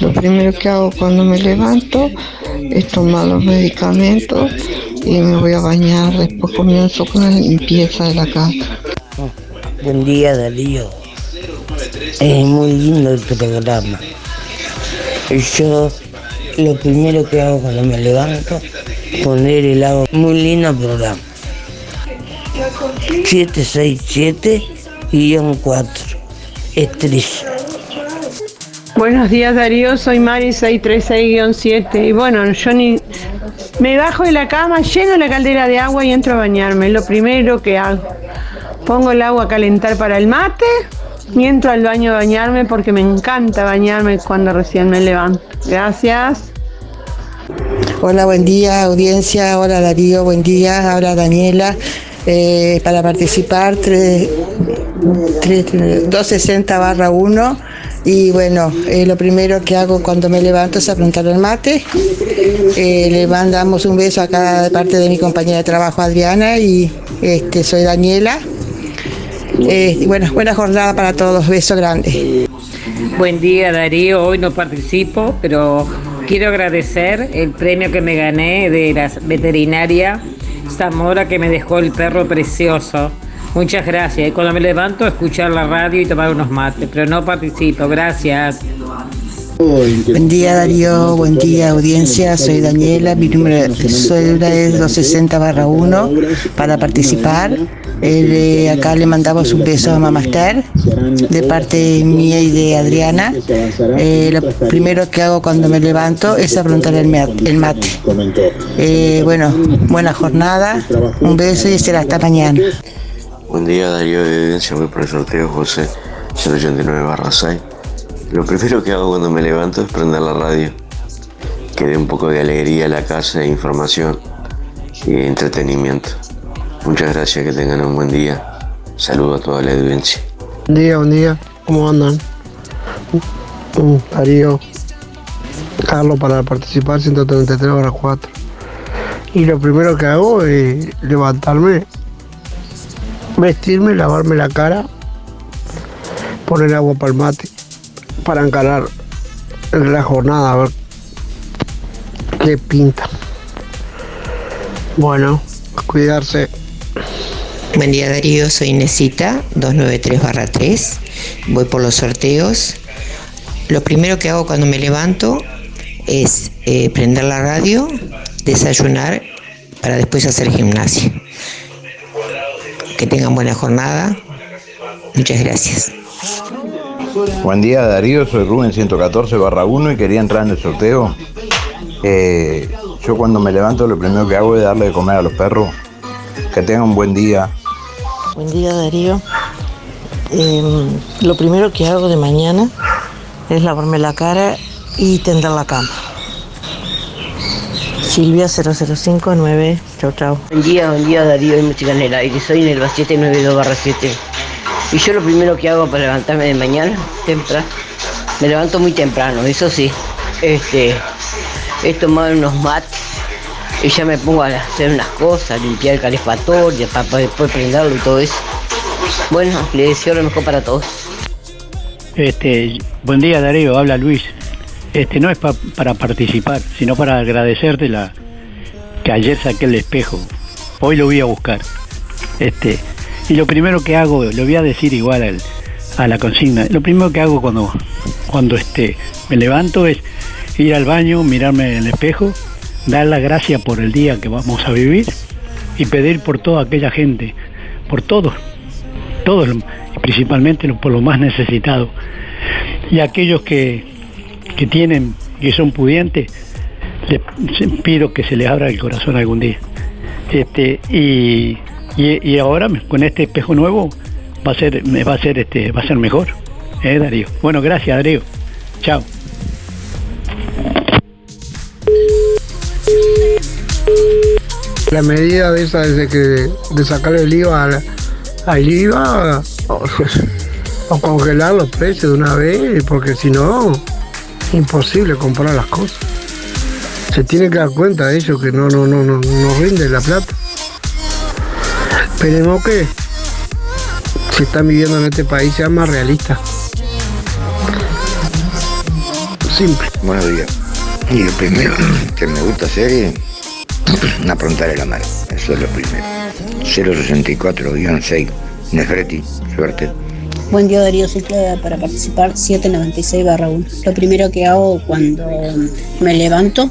Lo primero que hago cuando me levanto es tomar los medicamentos y me voy a bañar. Después comienzo con la limpieza de la casa. Buen día, Darío. Es muy lindo el programa. Yo lo primero que hago cuando me levanto, poner el agua. Muy lindo programa. 767-4. Estrella. Buenos días Darío, soy Mari 636-7 y bueno, yo ni me bajo de la cama, lleno la caldera de agua y entro a bañarme, es lo primero que hago. Pongo el agua a calentar para el mate y entro al baño a bañarme porque me encanta bañarme cuando recién me levanto. Gracias. Hola, buen día, audiencia. Hola, Darío, buen día. Hola, Daniela. Eh, para participar, tre- tre- 260 barra 1. Y bueno, eh, lo primero que hago cuando me levanto es aprontar el mate. Eh, le mandamos un beso acá de parte de mi compañera de trabajo, Adriana, y este, soy Daniela. Bueno, buena jornada para todos. Beso grande. Buen día Darío, hoy no participo, pero quiero agradecer el premio que me gané de la veterinaria Zamora que me dejó el perro precioso. Muchas gracias. Y cuando me levanto, escuchar la radio y tomar unos mates, pero no participo. Gracias. Buen día Darío, buen día audiencia, soy Daniela, mi número de cédula es 260 barra 1 para participar. Eh, acá le mandamos un beso a Mamá Esther de parte mía y de Adriana. Eh, lo primero que hago cuando me levanto es afrontar el, ma- el mate. Eh, bueno, buena jornada, un beso y será hasta mañana. Buen día Darío de Evidencia, voy por el sorteo José 089 barra 6. Lo primero que hago cuando me levanto es prender la radio, que dé un poco de alegría a la casa, e información y entretenimiento. Muchas gracias, que tengan un buen día. Saludo a toda la audiencia. Buen día, buen día. ¿Cómo andan? Mm, Darío, Carlos para participar 133 horas 4. Y lo primero que hago es levantarme, vestirme, lavarme la cara, poner agua para el mate, para encarar la jornada, a ver qué pinta. Bueno, cuidarse. Buen día Darío, soy Inesita, 293-3. Voy por los sorteos. Lo primero que hago cuando me levanto es eh, prender la radio, desayunar para después hacer gimnasia. Que tengan buena jornada. Muchas gracias. Buen día Darío, soy Rubén 114 barra 1 y quería entrar en el sorteo. Eh, yo cuando me levanto lo primero que hago es darle de comer a los perros. Que tengan un buen día. Buen día Darío. Em, lo primero que hago de mañana es lavarme la cara y tender la cama. Silvia 0059, chau chau. Buen día, buen día Darío de Música en el Aire, soy en el 792 7. Y yo lo primero que hago para levantarme de mañana, temprano, me levanto muy temprano, eso sí. Este, es tomar unos mates y ya me pongo a hacer unas cosas, limpiar el calefactor, ya para, después prenderlo y todo eso. Bueno, le deseo lo mejor para todos. Este, buen día Darío, habla Luis. Este no es pa- para participar, sino para agradecerte la que ayer saqué el espejo. Hoy lo voy a buscar. Este, y lo primero que hago, lo voy a decir igual al- a la consigna. Lo primero que hago cuando cuando este me levanto es ir al baño, mirarme en el espejo, dar las gracias por el día que vamos a vivir y pedir por toda aquella gente, por todos, todos, principalmente por los más necesitados. Y aquellos que, que tienen, que son pudientes, les pido que se les abra el corazón algún día. Este, y, y, y ahora con este espejo nuevo va a ser, va a ser este, va a ser mejor, ¿eh, Darío? Bueno, gracias Darío. Chao. La medida de esa de, que, de el IVA al, IVA o, congelar los precios de una vez, porque si no, imposible comprar las cosas. Se tiene que dar cuenta de ello, que no, no, no, no, no rinde la plata. Esperemos que si están viviendo en este país sean más realistas. Simple. Buenos días. Y lo primero que me gusta hacer aprontar el mar. Eso es lo primero. 064-6. Nefreti, suerte. Buen día Darío, soy Claudia para participar 796 barra 1. Lo primero que hago cuando me levanto,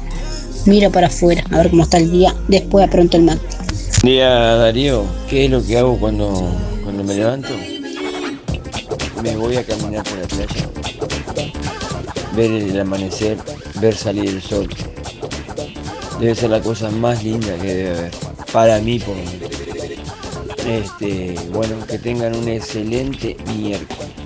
miro para afuera a ver cómo está el día, después apronto el mate. Día Darío, ¿qué es lo que hago cuando, cuando me levanto? Me voy a caminar por la playa, ver el amanecer, ver salir el sol. Debe ser la cosa más linda que debe haber, para mí por. Este, bueno, que tengan un excelente miércoles.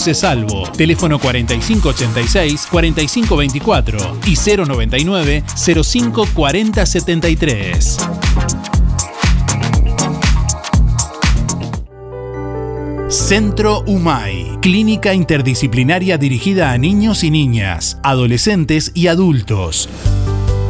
Salvo. Teléfono 4586-4524 y 099-054073. Centro UMAI, clínica interdisciplinaria dirigida a niños y niñas, adolescentes y adultos.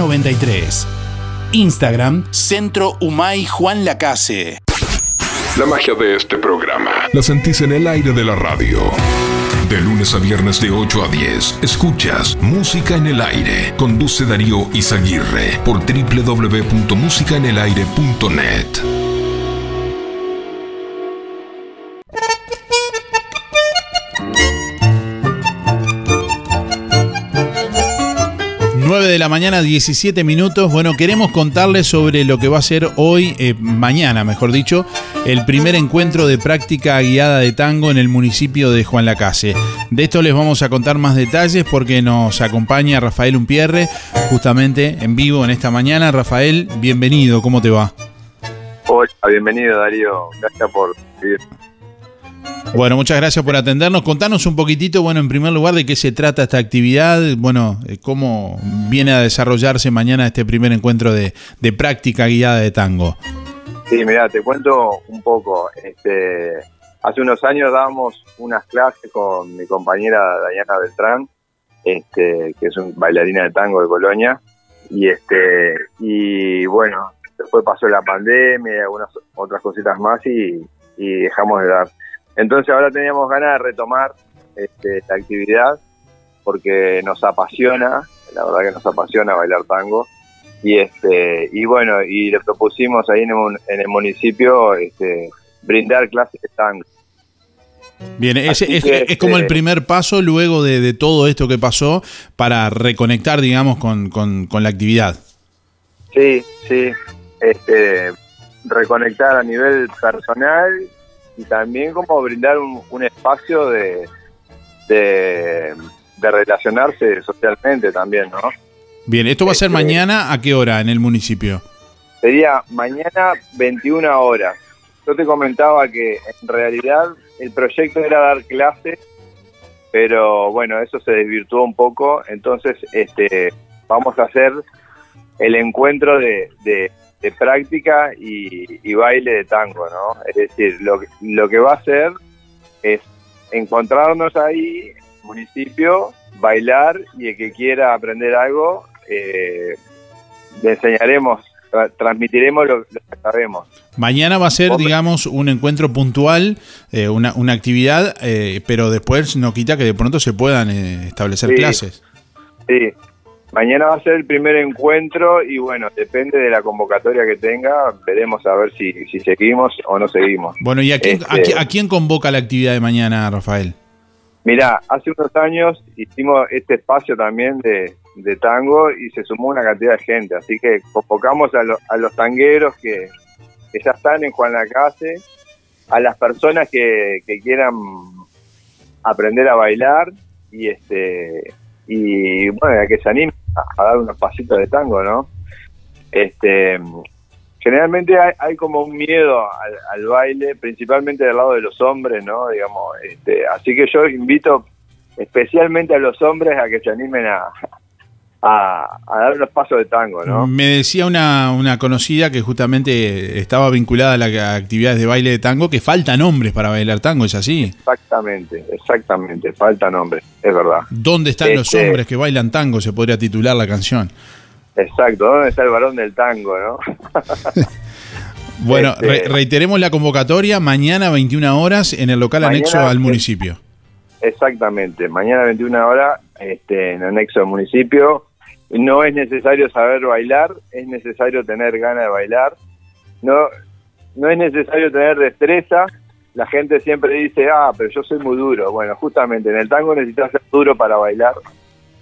93. Instagram, Centro Humay Juan Lacase. La magia de este programa la sentís en el aire de la radio. De lunes a viernes de 8 a 10, escuchas Música en el Aire. Conduce Darío Izaguirre por www.musicaenelaire.net. la mañana, 17 minutos. Bueno, queremos contarles sobre lo que va a ser hoy, eh, mañana, mejor dicho, el primer encuentro de práctica guiada de tango en el municipio de Juan Lacase. De esto les vamos a contar más detalles porque nos acompaña Rafael Umpierre, justamente en vivo en esta mañana. Rafael, bienvenido, ¿cómo te va? Hola, bienvenido Darío, gracias por. Bueno, muchas gracias por atendernos. Contanos un poquitito, bueno, en primer lugar, de qué se trata esta actividad, bueno, eh, cómo viene a desarrollarse mañana este primer encuentro de, práctica guiada de tango. Sí, mira, te cuento un poco. Este, hace unos años dábamos unas clases con mi compañera Dayana Beltrán, este, que es un bailarina de tango de Colonia, y este, y bueno, después pasó la pandemia y algunas otras cositas más y, y dejamos de dar. Entonces ahora teníamos ganas de retomar este, esta actividad porque nos apasiona, la verdad que nos apasiona bailar tango. Y este y bueno, y le propusimos ahí en, un- en el municipio este, brindar clases de tango. Bien, es, que, es como el este- primer paso luego de, de todo esto que pasó para reconectar, digamos, con, con- con la actividad. Sí, sí, este, reconectar a nivel personal y también como brindar un, un espacio de, de, de relacionarse socialmente también, ¿no? Bien, esto va a ser Este- mañana, ¿a qué hora en el municipio? Sería mañana 21 horas. Yo te comentaba que en realidad el proyecto era dar clases, pero bueno, eso se desvirtuó un poco, entonces este vamos a hacer el encuentro de, de- de práctica y, y baile de tango, ¿no? Es decir, lo, que- lo que va a hacer es encontrarnos ahí, municipio, bailar y el que quiera aprender algo, eh, le enseñaremos, tra- transmitiremos lo, lo que sabemos. Mañana va a ser, digamos, un encuentro puntual, eh, una, una actividad, eh, pero después no quita que de pronto se puedan eh, establecer Sí. clases. Sí, mañana va a ser el primer encuentro y bueno, depende de la convocatoria que tenga, veremos a ver si, si seguimos o no seguimos. Bueno, ¿y a quién, a Este, qui- a quién convoca la actividad de mañana, Rafael? Mirá, hace unos años hicimos este espacio también de, de tango y se sumó una cantidad de gente, así que convocamos a, lo- a los tangueros que, que ya están en Juan Lacase, a las personas que, que quieran aprender a bailar y este y bueno, a que se animen a, a dar unos pasitos de tango, ¿no? Este generalmente hay, hay como un miedo al, al baile, principalmente del lado de los hombres, ¿no? Digamos, este, así que yo invito especialmente a los hombres a que se animen a, a, a dar unos pasos de tango, ¿no? Me decía una, una conocida que justamente estaba vinculada a las actividades de baile de tango, que faltan hombres para bailar tango, ¿es así? Exactamente, exactamente, faltan hombres, es verdad. ¿Dónde están los Este, hombres que bailan tango? Se podría titular la canción. Exacto, ¿dónde está el varón del tango, no? Bueno, Este- re- reiteremos la convocatoria mañana 21 horas en el local Mañana, anexo al municipio. Exactamente, mañana 21 horas este, en anexo al municipio. No es necesario saber bailar, es necesario tener ganas de bailar. No, no es necesario tener destreza. La gente siempre dice, ah, pero yo soy muy duro. Bueno, justamente en el tango necesitas ser duro para bailar.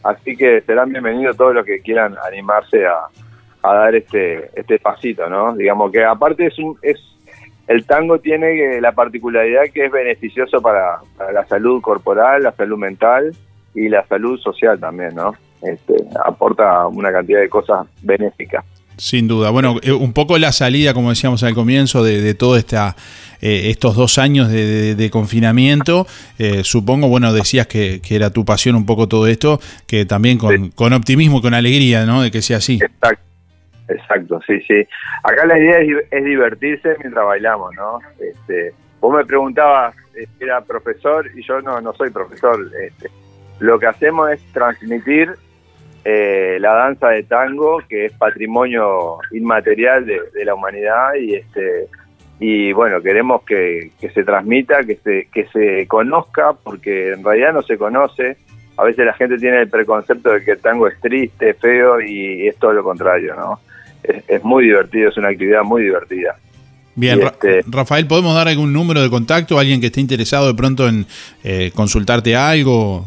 Así que serán bienvenidos todos los que quieran animarse a, a dar este este pasito, ¿no? Digamos que aparte es un es el tango tiene la particularidad que es beneficioso para, para la salud corporal, la salud mental y la salud social también, ¿no? Este, aporta una cantidad de cosas benéficas. Sin duda. Bueno, eh, un poco la salida, como decíamos al comienzo, de, de todo esta, eh, estos dos años de, confinamiento. Eh, supongo, bueno, decías que, era tu pasión un poco todo esto, que también con, con optimismo, con alegría, ¿no? De que sea así. Exacto. Exacto, sí, sí. Acá la idea es, divertirse mientras bailamos, ¿no? Este, vos me preguntabas, era profesor y yo no, no soy profesor. Este, lo que hacemos es transmitir eh, la danza de tango, que es patrimonio inmaterial de, la humanidad y este y bueno, queremos que, se transmita, que se, que se conozca, porque en realidad no se conoce. A veces la gente tiene el preconcepto de que el tango es triste, feo, y, es todo lo contrario, ¿no? Es, muy divertido, es una actividad muy divertida. Bien, este, Rafael, ¿podemos dar algún número de contacto a alguien que esté interesado de pronto en eh, consultarte algo?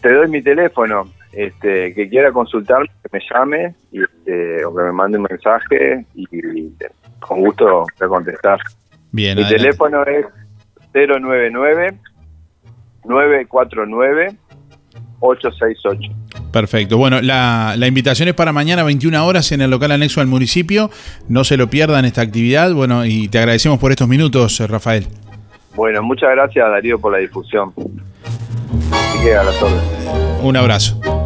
Te doy mi teléfono, este, que quiera consultarme, que me llame y, este, o que me mande un mensaje y, con gusto voy a contestar. Bien, Mi teléfono es 099 949 868. Perfecto. Bueno, la, la, invitación es para mañana 21 horas en el local anexo al municipio. No se lo pierdan esta actividad. Bueno, y te agradecemos por estos minutos, Rafael. Bueno, muchas gracias Darío por la difusión. Así que a las órdenes. Un abrazo.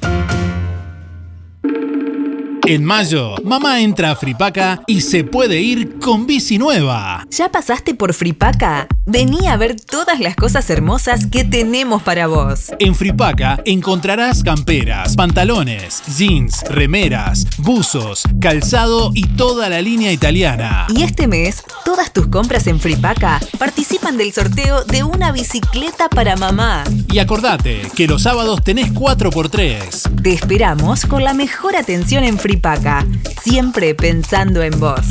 En mayo, mamá entra a Fripaca y se puede ir con bici nueva. ¿Ya pasaste por Fripaca? Vení a ver todas las cosas hermosas que tenemos para vos. En Fripaca encontrarás camperas, pantalones, jeans, remeras, buzos, calzado y toda la línea italiana. Y este mes, todas tus compras en Fripaca participan del sorteo de una bicicleta para mamá. Y acordate que los sábados tenés 4x3. Te esperamos con la mejor atención en Fripaca Paca, siempre pensando en vos.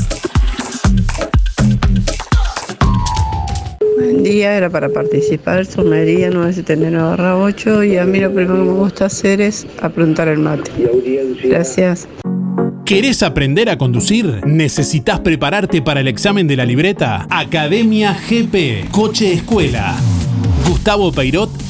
Buen día, era para participar, Sumería 979 8 y a mí lo primero que me gusta hacer es aprontar el mate. Gracias. ¿Querés aprender a conducir? ¿Necesitas prepararte para el examen de la libreta? Academia GP, Coche Escuela. Gustavo Peirot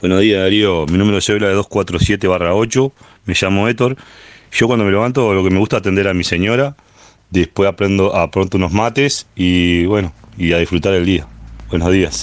Buenos días Darío, mi número de cédula es 247-8, me llamo Héctor Yo cuando me levanto lo que me gusta es atender a mi señora, después aprendo a pronto unos mates y bueno, y a disfrutar el día. Buenos días.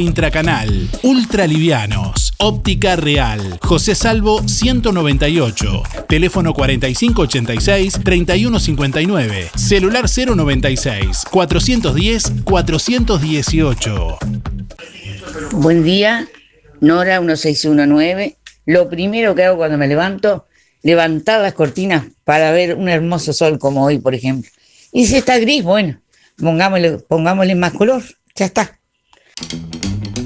intracanal, ultralivianos, óptica real, José Salvo 198, teléfono 4586-3159, celular 096 410 418. Buen día, Nora 1619. Lo primero que hago cuando me levanto, levantar las cortinas para ver un hermoso sol como hoy, por ejemplo. Y si está gris, bueno, pongámosle, pongámosle más color, ya está.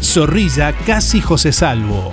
Zorrilla Casi José Salvo.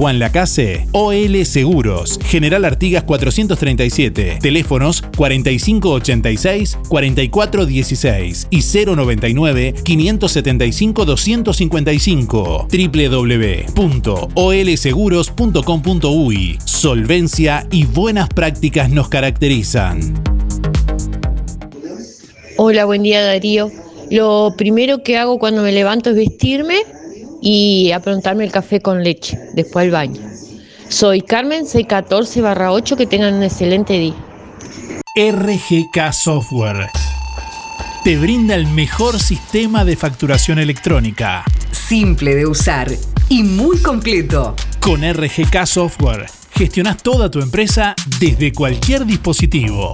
Juan Lacase, OL Seguros, General Artigas 437, teléfonos 4586-4416 y 099-575-255, www.olseguros.com.uy. Solvencia y buenas prácticas nos caracterizan. Hola, buen día Darío. Lo primero que hago cuando me levanto es vestirme y aprontarme el café con leche, después al baño. Soy Carmen 614-8, que tengan un excelente día. RGK Software te brinda el mejor sistema de facturación electrónica. Simple de usar y muy completo. Con RGK Software gestionas toda tu empresa desde cualquier dispositivo.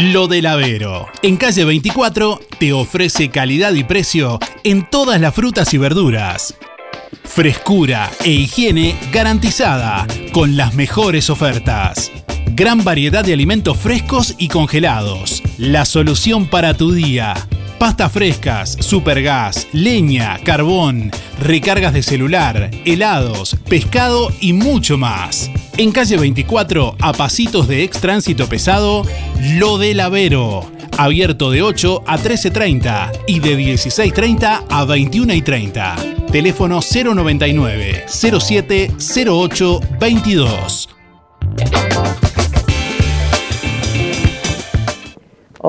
Lo del Avero. En calle 24 te ofrece calidad y precio en todas las frutas y verduras. Frescura e higiene garantizada con las mejores ofertas. Gran variedad de alimentos frescos y congelados. La solución para tu día. Pastas frescas, supergas, leña, carbón, recargas de celular, helados, pescado y mucho más. En calle 24, a pasitos de ex tránsito pesado, Lo del Avero. Abierto de 8 a 13.30 y de 16.30 a 21.30. Teléfono 099 07 08 22.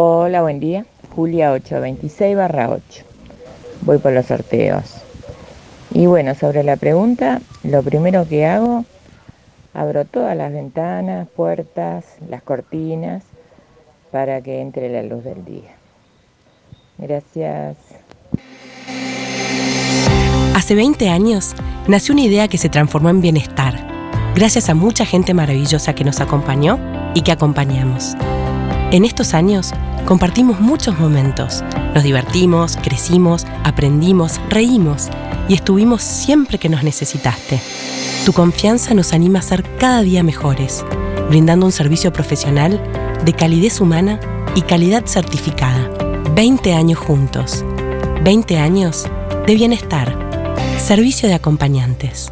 Hola, buen día. Julia 826 barra 8. Voy por los sorteos. Y bueno, sobre la pregunta, lo primero que hago, abro todas las ventanas, puertas, las cortinas, para que entre la luz del día. Gracias. Hace 20 años nació una idea que se transformó en bienestar, gracias a mucha gente maravillosa que nos acompañó y que acompañamos. En estos años compartimos muchos momentos, nos divertimos, crecimos, aprendimos, reímos y estuvimos siempre que nos necesitaste. Tu confianza nos anima a ser cada día mejores, brindando un servicio profesional de calidez humana y calidad certificada. 20 años juntos. 20 años de bienestar. Servicio de acompañantes.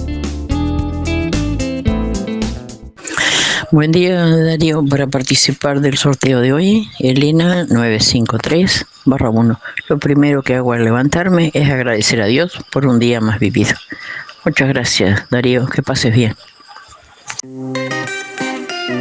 Buen día Darío, para participar del sorteo de hoy, Elena 953 barra 1. Lo primero que hago al levantarme es agradecer a Dios por un día más vivido. Muchas gracias Darío, que pases bien.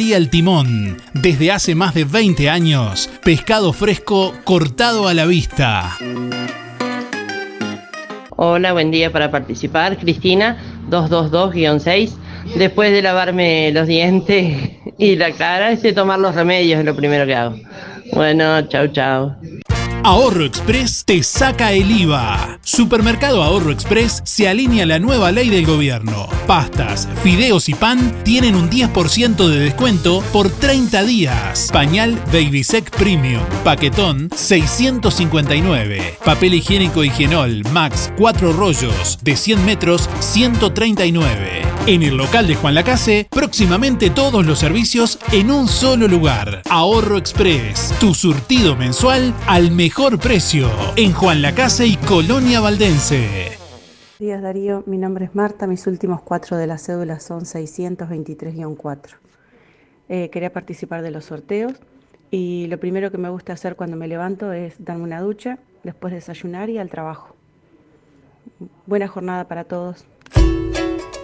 El Timón. Desde hace más de 20 años, pescado fresco cortado a la vista. Hola, buen día para participar. Cristina, 222-6. Después de lavarme los dientes y la cara, es de tomar los remedios, es lo primero que hago. Bueno, chao, chao. Ahorro Express te saca el IVA. Supermercado Ahorro Express se alinea a la nueva ley del gobierno. Pastas, fideos y pan tienen un 10% de descuento por 30 días. Pañal Babysec Premium, paquetón 659. Papel higiénico Higienol Max 4 rollos de 100 metros 139. En el local de Juan Lacase, próximamente todos los servicios en un solo lugar. Ahorro Express, tu surtido mensual al mejor precio. En Juan Lacase y Colonia Valdense. días Darío, mi nombre es Marta, mis últimos cuatro de la cédula son 623-4. Eh, quería participar de los sorteos y lo primero que me gusta hacer cuando me levanto es darme una ducha, después desayunar y al trabajo. Buena jornada para todos.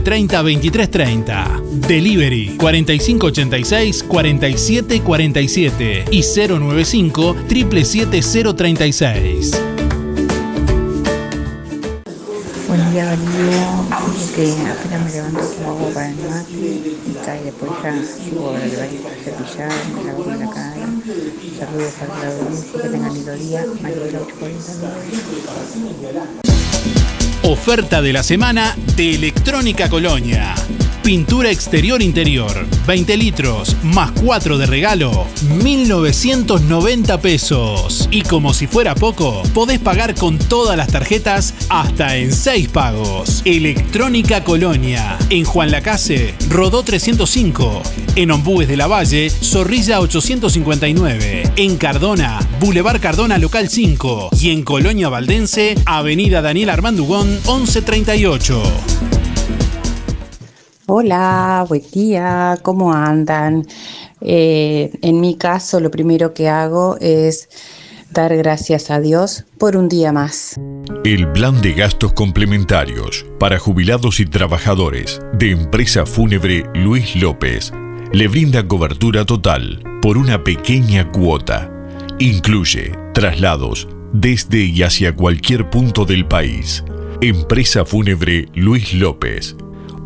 30 23 30. Delivery 4586 47 47 y 095 777 036. Buen día Darío, que apenas me levanto como agua para el mate y cae después ya subo al baño para cepillar, me lavo con la cara. Saludos para la audiencia, que tengan lindo día, Mariela 849. Oferta de la semana de Electrónica Colonia. Pintura exterior interior, 20 litros, más 4 de regalo, 1990 pesos. Y como si fuera poco, podés pagar con todas las tarjetas hasta en 6 pagos. Electrónica Colonia, en Juan Lacase, Rodó 305, en Ombúes de la Valle, Zorrilla 859, en Cardona, Boulevard Cardona Local 5 y en Colonia Valdense, Avenida Daniel Armandugón 1138. Hola, buen día, ¿cómo andan? Eh, en mi caso, lo primero que hago es dar gracias a Dios por un día más. El plan de gastos complementarios para jubilados y trabajadores de empresa fúnebre Luis López le brinda cobertura total por una pequeña cuota. Incluye traslados desde y hacia cualquier punto del país. Empresa fúnebre Luis López.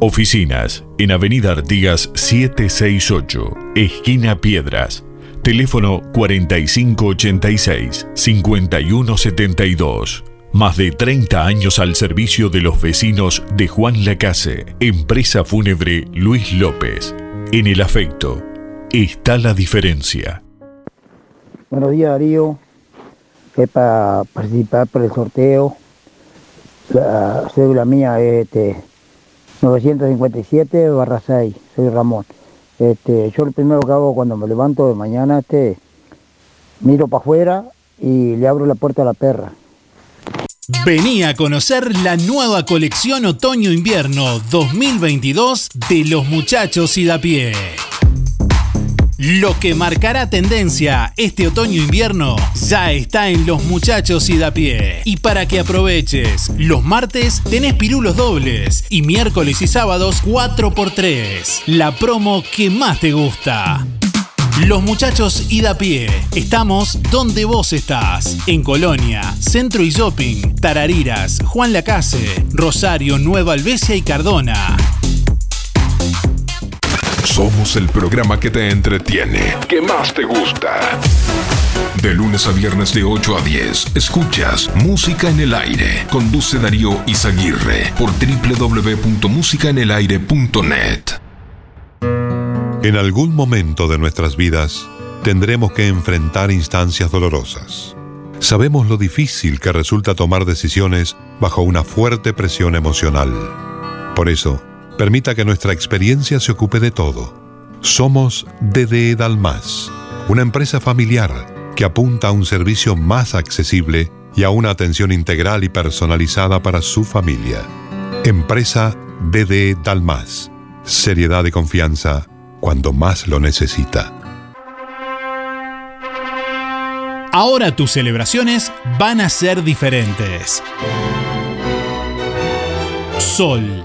Oficinas en Avenida Artigas 768, esquina Piedras. Teléfono 4586-5172. Más de 30 años al servicio de los vecinos de Juan Lacase. Empresa fúnebre Luis López. En el afecto está la diferencia. Buenos días Darío. Es para participar por el sorteo. La cédula mía es este, 957 barra 6. Soy Ramón. Este, yo lo primero que hago cuando me levanto de mañana, este, miro para afuera y le abro la puerta a la perra. Vení a conocer la nueva colección Otoño-Invierno 2022 de los muchachos y da pie. Lo que marcará tendencia este otoño-invierno ya está en los muchachos y da pie. Y para que aproveches, los martes tenés pirulos dobles y miércoles y sábados 4x3. La promo que más te gusta. Los muchachos y da pie. Estamos donde vos estás. En Colonia, Centro y Shopping, Tarariras, Juan Lacase, Rosario, Nueva Albesia y Cardona. Somos el programa que te entretiene, que más te gusta. De lunes a viernes de 8 a 10, escuchas Música en el Aire. Conduce Darío Izaguirre por www.musicaenelaire.net. En algún momento de nuestras vidas tendremos que enfrentar instancias dolorosas. Sabemos lo difícil que resulta tomar decisiones bajo una fuerte presión emocional. Por eso, permita que nuestra experiencia se ocupe de todo. Somos DDE Dalmas, una empresa familiar que apunta a un servicio más accesible y a una atención integral y personalizada para su familia. Empresa DDE Dalmas. Seriedad y confianza cuando más lo necesita. Ahora tus celebraciones van a ser diferentes. Sol,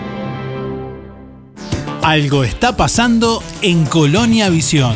Algo está pasando en Colonia Visión.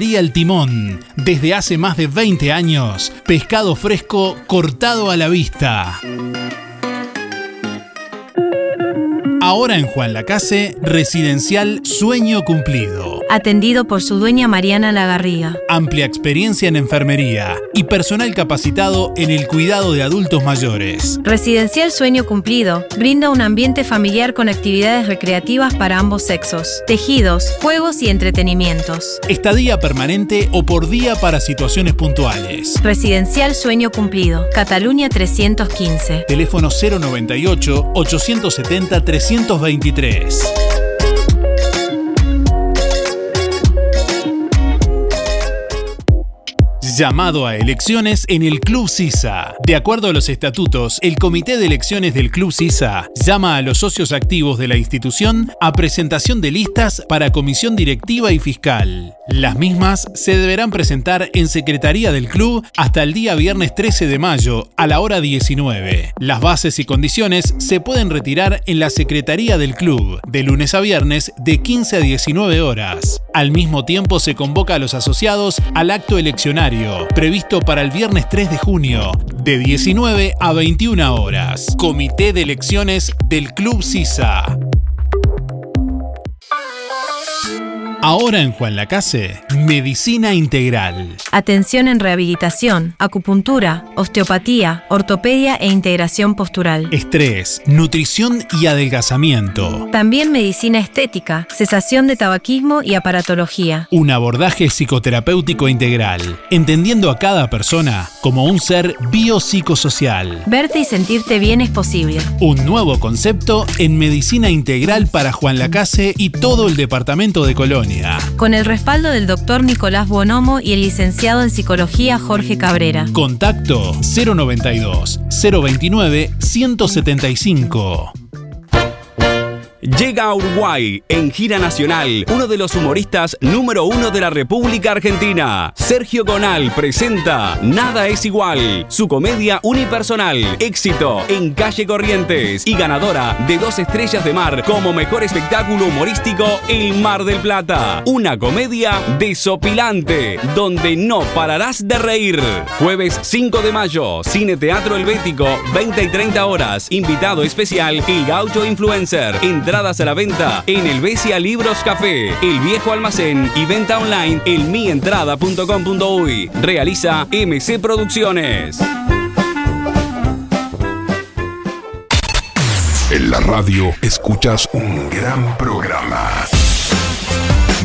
El Timón. Desde hace más de 20 años, pescado fresco cortado a la vista. Ahora en Juan Lacase, residencial Sueño Cumplido. Atendido por su dueña Mariana Lagarriga. Amplia experiencia en enfermería y personal capacitado en el cuidado de adultos mayores. Residencial Sueño Cumplido brinda un ambiente familiar con actividades recreativas para ambos sexos, tejidos, juegos y entretenimientos. Estadía permanente o por día para situaciones puntuales. Residencial Sueño Cumplido, Cataluña 315. Teléfono 098 870 300 323. Llamado a elecciones en el Club CISA. De acuerdo a los estatutos, el Comité de Elecciones del Club CISA llama a los socios activos de la institución a presentación de listas para comisión directiva y fiscal. Las mismas se deberán presentar en Secretaría del Club hasta el día viernes 13 de mayo a la hora 19. Las bases y condiciones se pueden retirar en la Secretaría del Club de lunes a viernes de 15 a 19 horas. Al mismo tiempo se convoca a los asociados al acto eleccionario previsto para el viernes 3 de junio, de 19 a 21 horas. Comité de Elecciones del Club CISA. Ahora en Juan Lacase, Medicina Integral. Atención en rehabilitación, acupuntura, osteopatía, ortopedia e integración postural. Estrés, nutrición y adelgazamiento. También medicina estética, cesación de tabaquismo y aparatología. Un abordaje psicoterapéutico integral, entendiendo a cada persona como un ser biopsicosocial. Verte y sentirte bien es posible. Un nuevo concepto en medicina integral para Juan Lacase y todo el departamento de Colonia. Con el respaldo del doctor Nicolás Bonomo y el licenciado en psicología Jorge Cabrera. Contacto 092 029 175. Llega a Uruguay en gira nacional uno de los humoristas número uno de la República Argentina. Sergio Gonal presenta Nada es igual, su comedia unipersonal, éxito en Calle Corrientes y ganadora de dos estrellas de mar como mejor espectáculo humorístico El Mar del Plata. Una comedia desopilante donde no pararás de reír. Jueves 5 de mayo, Cine Teatro Helvético, 20 y 30 horas. Invitado especial, El Gaucho Influencer. Entradas a la venta en el Besia Libros Café, El Viejo Almacén y venta online en mientrada.com.uy. Realiza MC Producciones. En la radio escuchas un gran programa.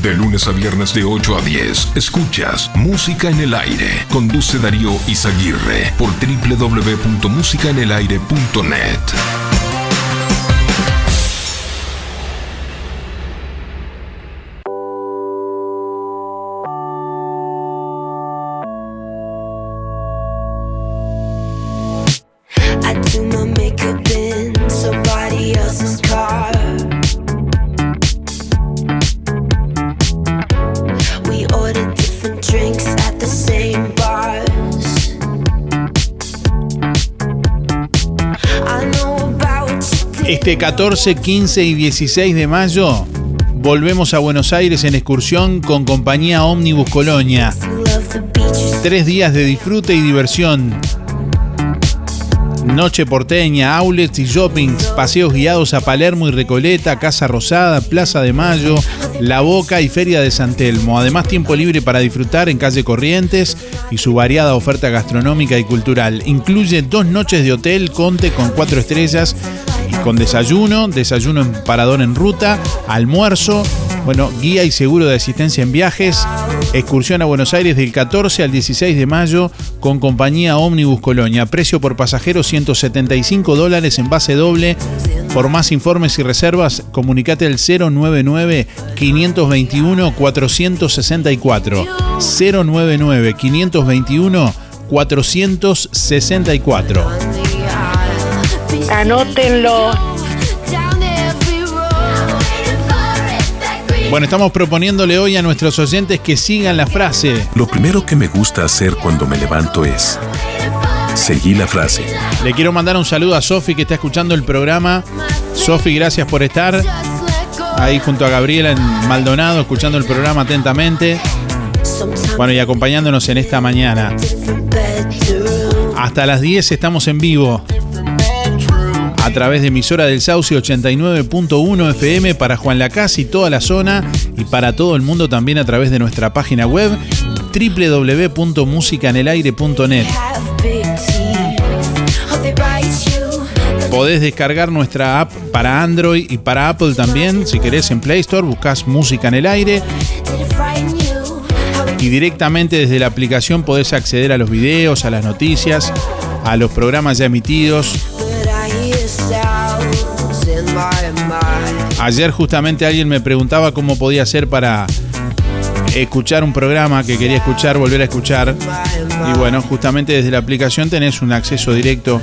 De lunes a viernes de 8 a 10, escuchas Música en el Aire. Conduce Darío Izaguirre por www.musicaenelaire.net. Este 14, 15 y 16 de mayo volvemos a Buenos Aires en excursión con compañía Omnibus Colonia. Tres días de disfrute y diversión. Noche porteña, outlets y shoppings, paseos guiados a Palermo y Recoleta, Casa Rosada, Plaza de Mayo, La Boca y Feria de San Telmo. Además, tiempo libre para disfrutar en calle Corrientes y su variada oferta gastronómica y cultural. Incluye dos noches de hotel Conte con cuatro estrellas con desayuno, desayuno en parador en ruta, almuerzo, bueno, guía y seguro de asistencia en viajes, excursión a Buenos Aires del 14 al 16 de mayo con compañía Omnibus Colonia. Precio por pasajero 175 dólares en base doble. Por más informes y reservas, comunicate al 099 521 464. 099 521 464. Anótenlo. Bueno, estamos proponiéndole hoy a nuestros oyentes que sigan la frase. Lo primero que me gusta hacer cuando me levanto es Seguí la frase. Le quiero mandar un saludo a Sofi que está escuchando el programa. Sofi, gracias por estar ahí junto a Gabriela en Maldonado, escuchando el programa atentamente. Bueno, y acompañándonos en esta mañana. Hasta las 10 estamos en vivo. A través de emisora del Sauce 89.1 FM para Juan Lacaz y toda la zona y para todo el mundo también a través de nuestra página web www.musicanelaire.net. Podés descargar nuestra app para Android y para Apple también. Si querés en Play Store, buscas Música en el Aire. Y directamente desde la aplicación podés acceder a los videos, a las noticias, a los programas ya emitidos. Ayer justamente alguien me preguntaba cómo podía hacer para escuchar un programa que quería escuchar, volver a escuchar. Y bueno, justamente desde la aplicación tenés un acceso directo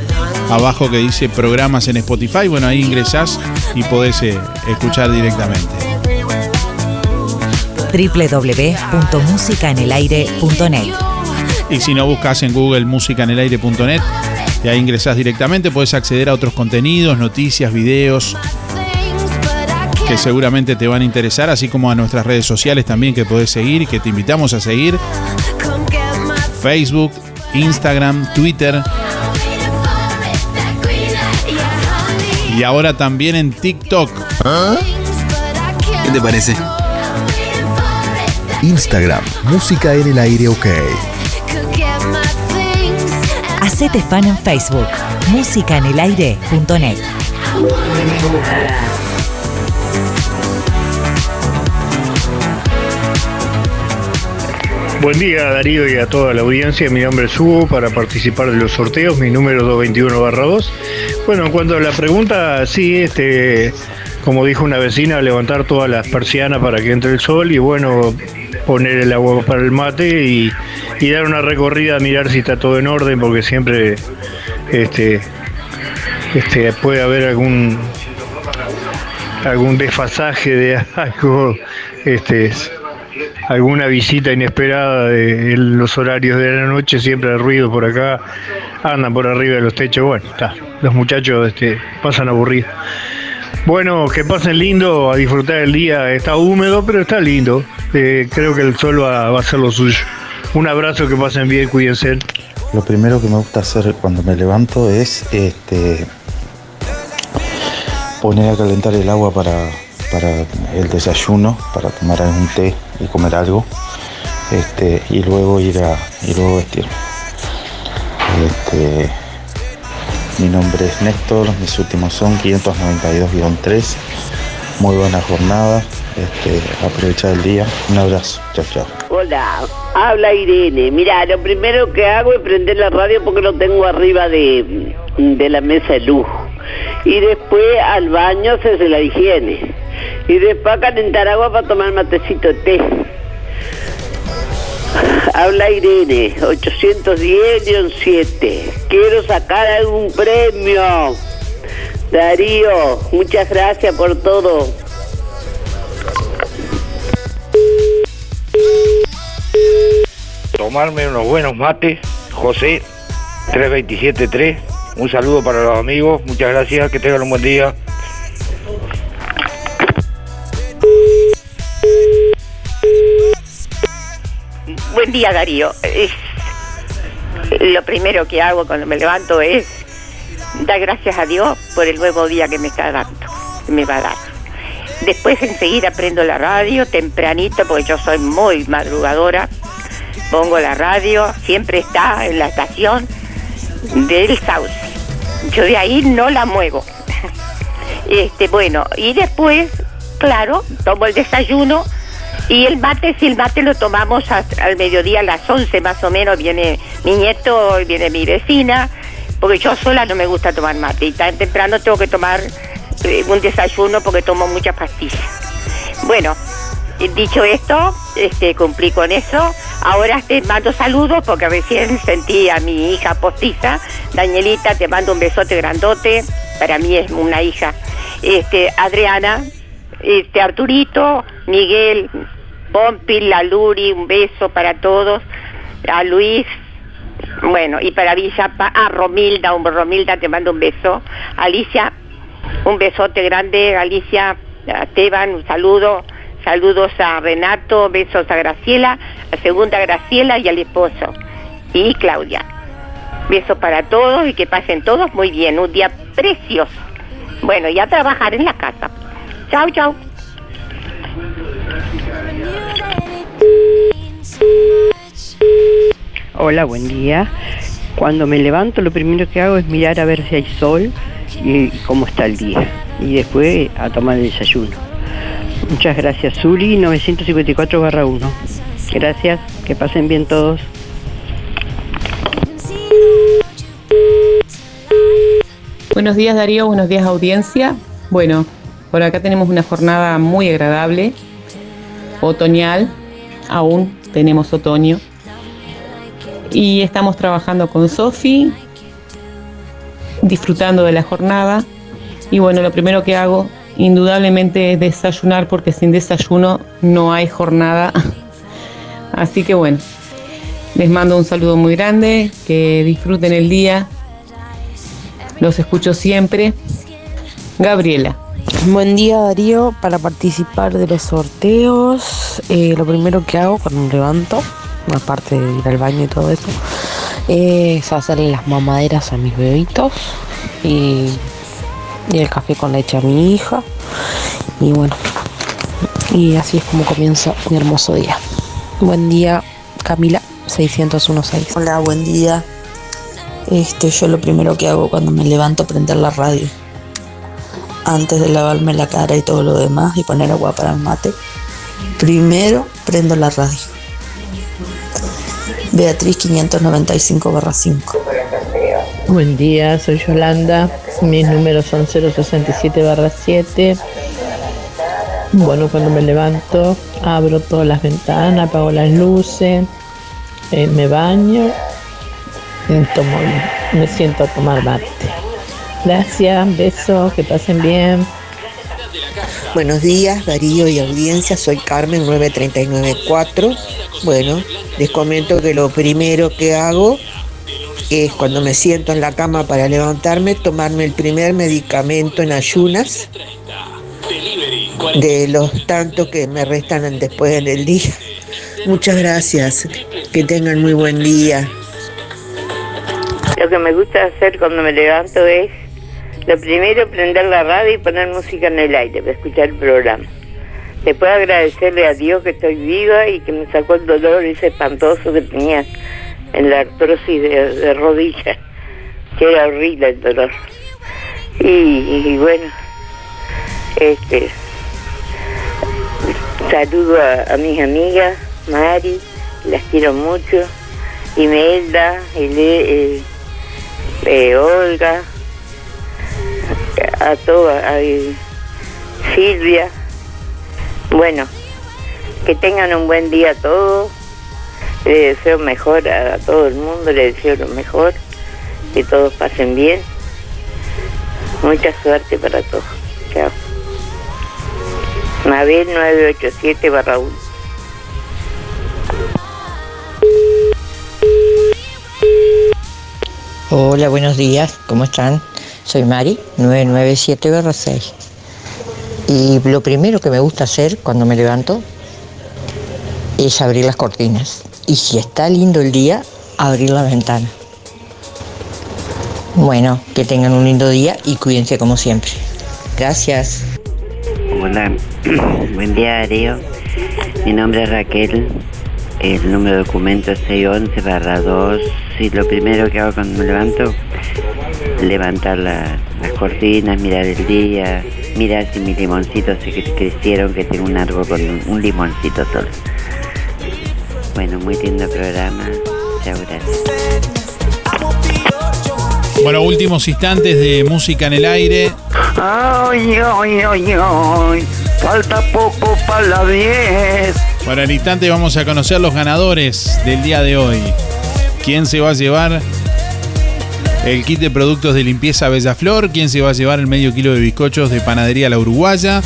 abajo que dice programas en Spotify. Bueno, ahí ingresás y podés eh, escuchar directamente. www.musicaenelaire.net Y si no buscas en Google musicanelaire.net, y ahí ingresás directamente, podés acceder a otros contenidos, noticias, videos que seguramente te van a interesar, así como a nuestras redes sociales también que podés seguir y que te invitamos a seguir. Facebook, Instagram, Twitter. Y ahora también en TikTok. ¿Qué te parece? Instagram, música en el aire ok. Hacete fan en Facebook, musicaenelaire.net. Buen día Darío y a toda la audiencia, mi nombre es Hugo para participar de los sorteos, mi número 221-2. Bueno, en cuanto a la pregunta, sí, este, como dijo una vecina, levantar todas las persianas para que entre el sol y bueno, poner el agua para el mate y, dar una recorrida a mirar si está todo en orden, porque siempre este, este, puede haber algún algún desfasaje de algo este, alguna visita inesperada de los horarios de la noche, siempre hay ruido por acá, andan por arriba de los techos, bueno, está, los muchachos este, pasan aburridos. Bueno, que pasen lindo, a disfrutar el día, está húmedo, pero está lindo, Eh, creo que el sol va, a hacer lo suyo. Un abrazo, que pasen bien, cuídense. Lo primero que me gusta hacer cuando me levanto es este poner a calentar el agua para, para el desayuno, para tomar algún té y comer algo. Este, y luego ir a y luego vestirme. Este, mi nombre es Néstor, mis últimos son 592-3. Muy buena jornada. Este, aprovechar el día. Un abrazo. Chao, chao. Hola, habla Irene. Mira, lo primero que hago es prender la radio porque lo tengo arriba de, de la mesa de luz. Y después al baño hacerse la higiene. Y después a calentar agua para tomar matecito de té. Habla Irene, 810-7. Quiero sacar algún premio. Darío, muchas gracias por todo. tomarme unos buenos mates, José 3273. Un saludo para los amigos, muchas gracias, que tengan un buen día. Buen día, Darío. Lo primero que hago cuando me levanto es dar gracias a Dios por el nuevo día que me está dando, que me va a dar. Después enseguida prendo la radio tempranito porque yo soy muy madrugadora. Pongo la radio, siempre está en la estación del Sauce. Yo de ahí no la muevo. Este, bueno, y después, claro, tomo el desayuno y el mate, si el mate lo tomamos a- al mediodía a las 11 más o menos, viene mi nieto, viene mi vecina, porque yo sola no me gusta tomar mate y tan temprano tengo que tomar eh, un desayuno porque tomo muchas pastillas. Bueno, eh, dicho esto, este, cumplí con eso. Ahora te mando saludos porque recién sentí a mi hija postiza, Danielita, te mando un besote grandote, para mí es una hija. Este, Adriana, este, Arturito, Miguel, Pompi, la Luri, un beso para todos. A Luis, Bueno, y para Villapa, a Romilda, un Romilda, te mando un beso. Alicia, un besote grande, Alicia, a Esteban, un saludo. Saludos a Renato, besos a Graciela, a segunda Graciela y al esposo. Y Claudia. Besos para todos y que pasen todos muy bien. Un día precioso. Bueno, y a trabajar en la casa. Chao, chao. Hola, buen día. Cuando me levanto lo primero que hago es mirar a ver si hay sol y cómo está el día. Y después a tomar el desayuno. Muchas gracias, Zuli 954-1. Gracias, que pasen bien todos. Buenos días Darío, buenos días audiencia. Bueno, por acá tenemos una jornada muy agradable, otoñal, aún tenemos otoño. Y estamos trabajando con Sofi, disfrutando de la jornada. Y bueno, lo primero que hago indudablemente es desayunar porque sin desayuno no hay jornada. Así que bueno, les mando un saludo muy grande, que disfruten el día. Los escucho siempre. Gabriela. Buen día Darío, para participar de los sorteos, eh, lo primero que hago cuando me levanto, aparte de ir al baño y todo eso, es hacerle las mamaderas a mis bebitos y, y el café con leche a mi hija. Y bueno, y así es como comienza mi hermoso día. Buen día Camila 6016. Hola, buen día. Este, yo lo primero que hago cuando me levanto es prender la radio. Antes de lavarme la cara y todo lo demás y poner agua para el mate, primero prendo la radio. Beatriz 595 5. Buen día, soy Yolanda. Mis números son 067 7. Bueno, cuando me levanto, abro todas las ventanas, apago las luces, eh, me baño tomo, me siento a tomar mate. Gracias, besos, que pasen bien. Buenos días, Darío y audiencia. Soy Carmen 9394. Bueno, les comento que lo primero que hago es cuando me siento en la cama para levantarme, tomarme el primer medicamento en ayunas de los tantos que me restan después en el día. Muchas gracias. Que tengan muy buen día. Lo que me gusta hacer cuando me levanto es, lo primero, prender la radio y poner música en el aire para escuchar el programa. Después agradecerle a Dios que estoy viva y que me sacó el dolor ese espantoso que tenía en la artrosis de, de rodilla, que era horrible el dolor. Y, bueno, este, saludo a, a mis amigas, Mari, las quiero mucho, Imelda, Ele- eh, eh, Olga, a todas, a, Silvia. Bueno, que tengan un buen día todos. Le deseo mejor a, a todo el mundo, le deseo lo mejor, que todos pasen bien. Mucha suerte para todos. Chao. Mabel 987 barra 1. Hola, buenos días, ¿cómo están? Soy Mari, 997-6. Y lo primero que me gusta hacer cuando me levanto es abrir las cortinas. Y si está lindo el día, abrir la ventana. Bueno, que tengan un lindo día y cuídense como siempre. Gracias. Hola, buen día Darío. Mi nombre es Raquel. El número de documento es 611 barra 2. Y lo primero que hago cuando me levanto, levantar la- las cortinas, mirar el día, mirar si mis limoncitos se cre- crecieron, que tengo un árbol con un, un limoncito solo. Bueno, muy lindo programa. Chao, gracias. Bueno, últimos instantes de música en el aire. Ay, ay, ay, ay. Falta poco para las 10. Para el instante vamos a conocer los ganadores del día de hoy. ¿Quién se va a llevar el kit de productos de limpieza Bella Flor, quien se va a llevar el medio kilo de bizcochos de panadería La Uruguaya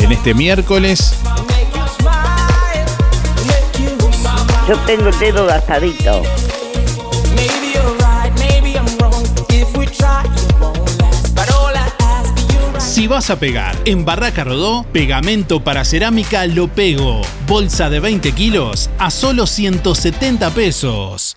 en este miércoles. Yo tengo el dedo gastadito. Si vas a pegar en Barraca Rodó, pegamento para cerámica Lo Pego. Bolsa de 20 kilos a solo 170 pesos.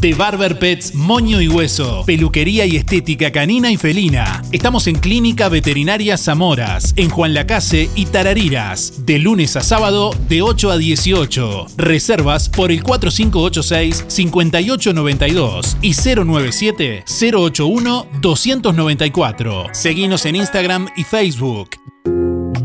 De Barber Pets, Moño y Hueso. Peluquería y estética canina y felina. Estamos en Clínica Veterinaria Zamoras, en Juan Lacase y Tarariras. De lunes a sábado, de 8 a 18. Reservas por el 4586-5892 y 097-081-294. Seguinos en Instagram y Facebook.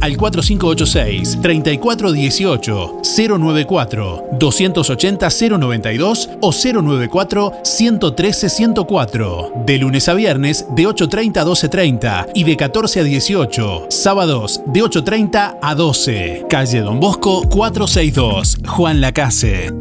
al 4586-3418 094 280 092 o 094 113 104. De lunes a viernes de 8.30 a 12.30 y de 14 a 18. Sábados de 8.30 a 12. Calle Don Bosco 462. Juan Lacase.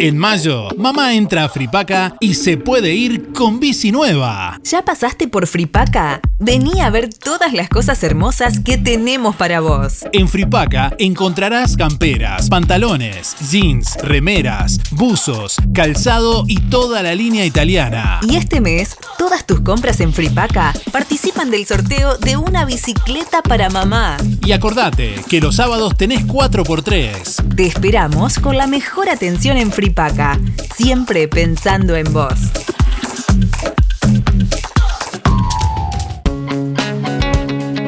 En mayo, mamá entra a Fripaca y se puede ir con bici nueva. ¿Ya pasaste por Fripaca? Vení a ver todas las cosas hermosas que tenemos para vos. En Fripaca encontrarás camperas, pantalones, jeans, remeras, buzos, calzado y toda la línea italiana. Y este mes, todas tus compras en Fripaca participan del sorteo de una bicicleta para mamá. Y acordate que los sábados tenés 4x3. Te esperamos con la mejor atención en Fripaca, siempre pensando en vos.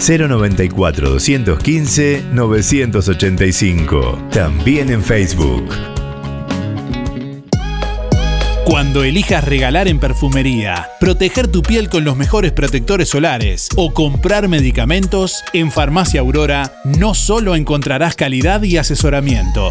094 215 985. También en Facebook. Cuando elijas regalar en perfumería, proteger tu piel con los mejores protectores solares o comprar medicamentos, en Farmacia Aurora no solo encontrarás calidad y asesoramiento.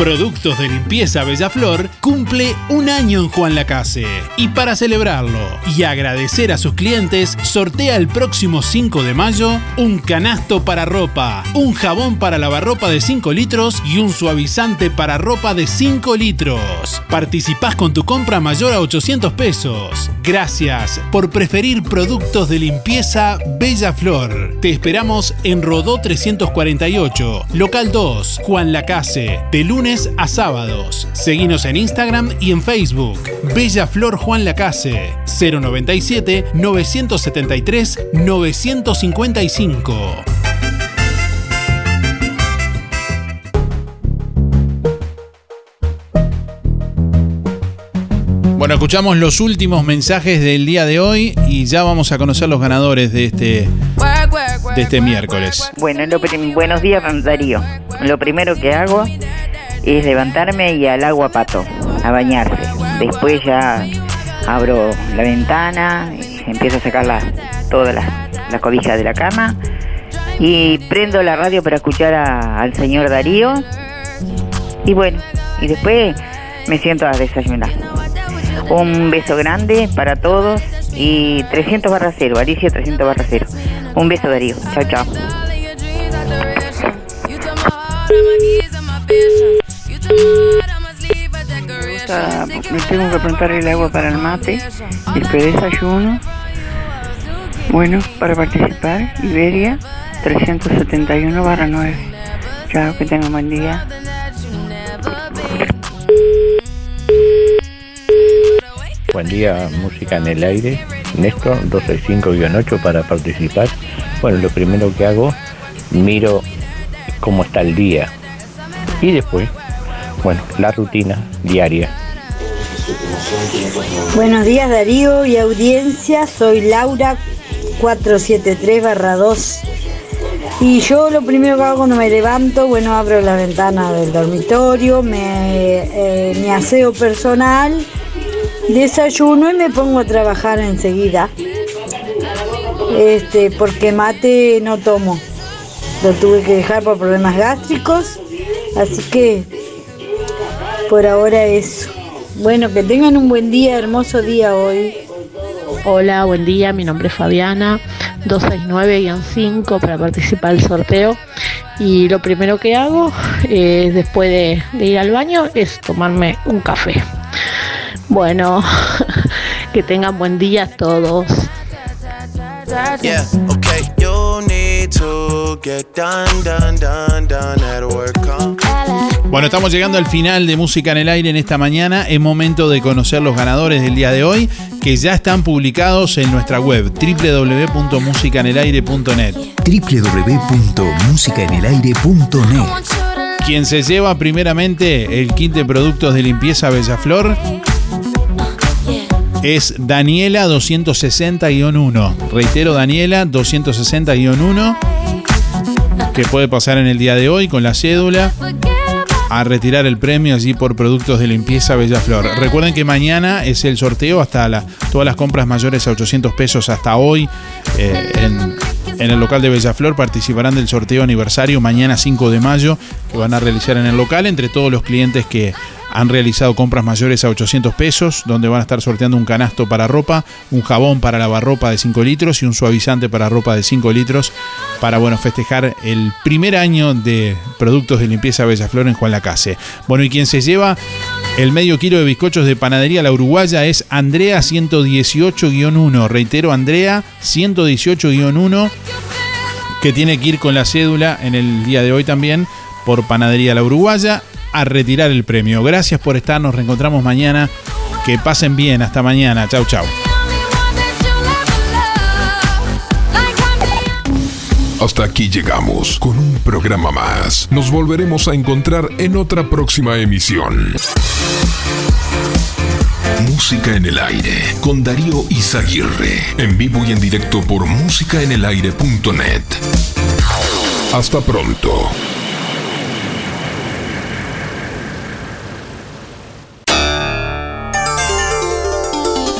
Productos de Limpieza Bellaflor cumple un año en Juan Lacase. Y para celebrarlo y agradecer a sus clientes, sortea el próximo 5 de mayo un canasto para ropa, un jabón para lavar ropa de 5 litros y un suavizante para ropa de 5 litros. Participás con tu compra mayor a 800 pesos. Gracias por preferir productos de limpieza Bella Flor. Te esperamos en Rodó 348, local 2, Juan Lacase, de lunes a sábados. Seguinos en Instagram y en Facebook. Bella Flor Juan Lacase, 097 973 955. Bueno, escuchamos los últimos mensajes del día de hoy y ya vamos a conocer los ganadores de este, de este miércoles. Bueno, lo buenos días, Darío. Lo primero que hago es levantarme y al agua pato, a bañarse. Después ya abro la ventana, empiezo a sacar las, la, la cobija de la cama y prendo la radio para escuchar a- al señor Darío y bueno, y después me siento a desayunar. Un beso grande para todos y 300 barra cero, Alicia 300 barra cero. Un beso Darío, chao chao. Gusta- me tengo que preguntar el agua para el mate, después desayuno. Bueno, para participar, Iberia 371 barra 9. Chao, que tengan buen día. Buen día, música en el aire. Néstor 265-8 para participar. Bueno, lo primero que hago, miro cómo está el día. Y después, bueno, la rutina diaria. Buenos días Darío y audiencia, soy Laura 473-2. Y yo lo primero que hago cuando me levanto, bueno, abro la ventana del dormitorio, me, eh, mi aseo personal, desayuno y me pongo a trabajar enseguida. Este, porque mate no tomo. Lo tuve que dejar por problemas gástricos, así que por ahora eso. Bueno, que tengan un buen día, hermoso día hoy. Hola, buen día, mi nombre es Fabiana, 269-5 para participar del sorteo. Y lo primero que hago eh, después de, de ir al baño es tomarme un café. Bueno, que tengan buen día todos. Yeah, Bueno, estamos llegando al final de Música en el Aire en esta mañana. Es momento de conocer los ganadores del día de hoy, que ya están publicados en nuestra web www.musicanelaire.net. www.musicaenelaire.net Quien se lleva primeramente el kit de productos de limpieza Bellaflor es Daniela 260-1. Reitero, Daniela 260-1, que puede pasar en el día de hoy con la cédula a retirar el premio allí por productos de limpieza Bellaflor. Recuerden que mañana es el sorteo hasta la, todas las compras mayores a 800 pesos hasta hoy eh, en, en el local de Bellaflor participarán del sorteo aniversario mañana 5 de mayo que van a realizar en el local entre todos los clientes que han realizado compras mayores a 800 pesos, donde van a estar sorteando un canasto para ropa, un jabón para lavar ropa de 5 litros y un suavizante para ropa de 5 litros para bueno, festejar el primer año de productos de limpieza Bellaflor en Juan Lacase. Bueno, y quien se lleva el medio kilo de bizcochos de panadería La Uruguaya es Andrea 118-1. Reitero, Andrea 118-1 que tiene que ir con la cédula en el día de hoy también por Panadería La Uruguaya a retirar el premio. Gracias por estar, nos reencontramos mañana. Que pasen bien, hasta mañana. Chau, chau. Hasta aquí llegamos con un programa más. Nos volveremos a encontrar en otra próxima emisión. Música en el aire con Darío Izaguirre. En vivo y en directo por musicaenelaire.net. Hasta pronto.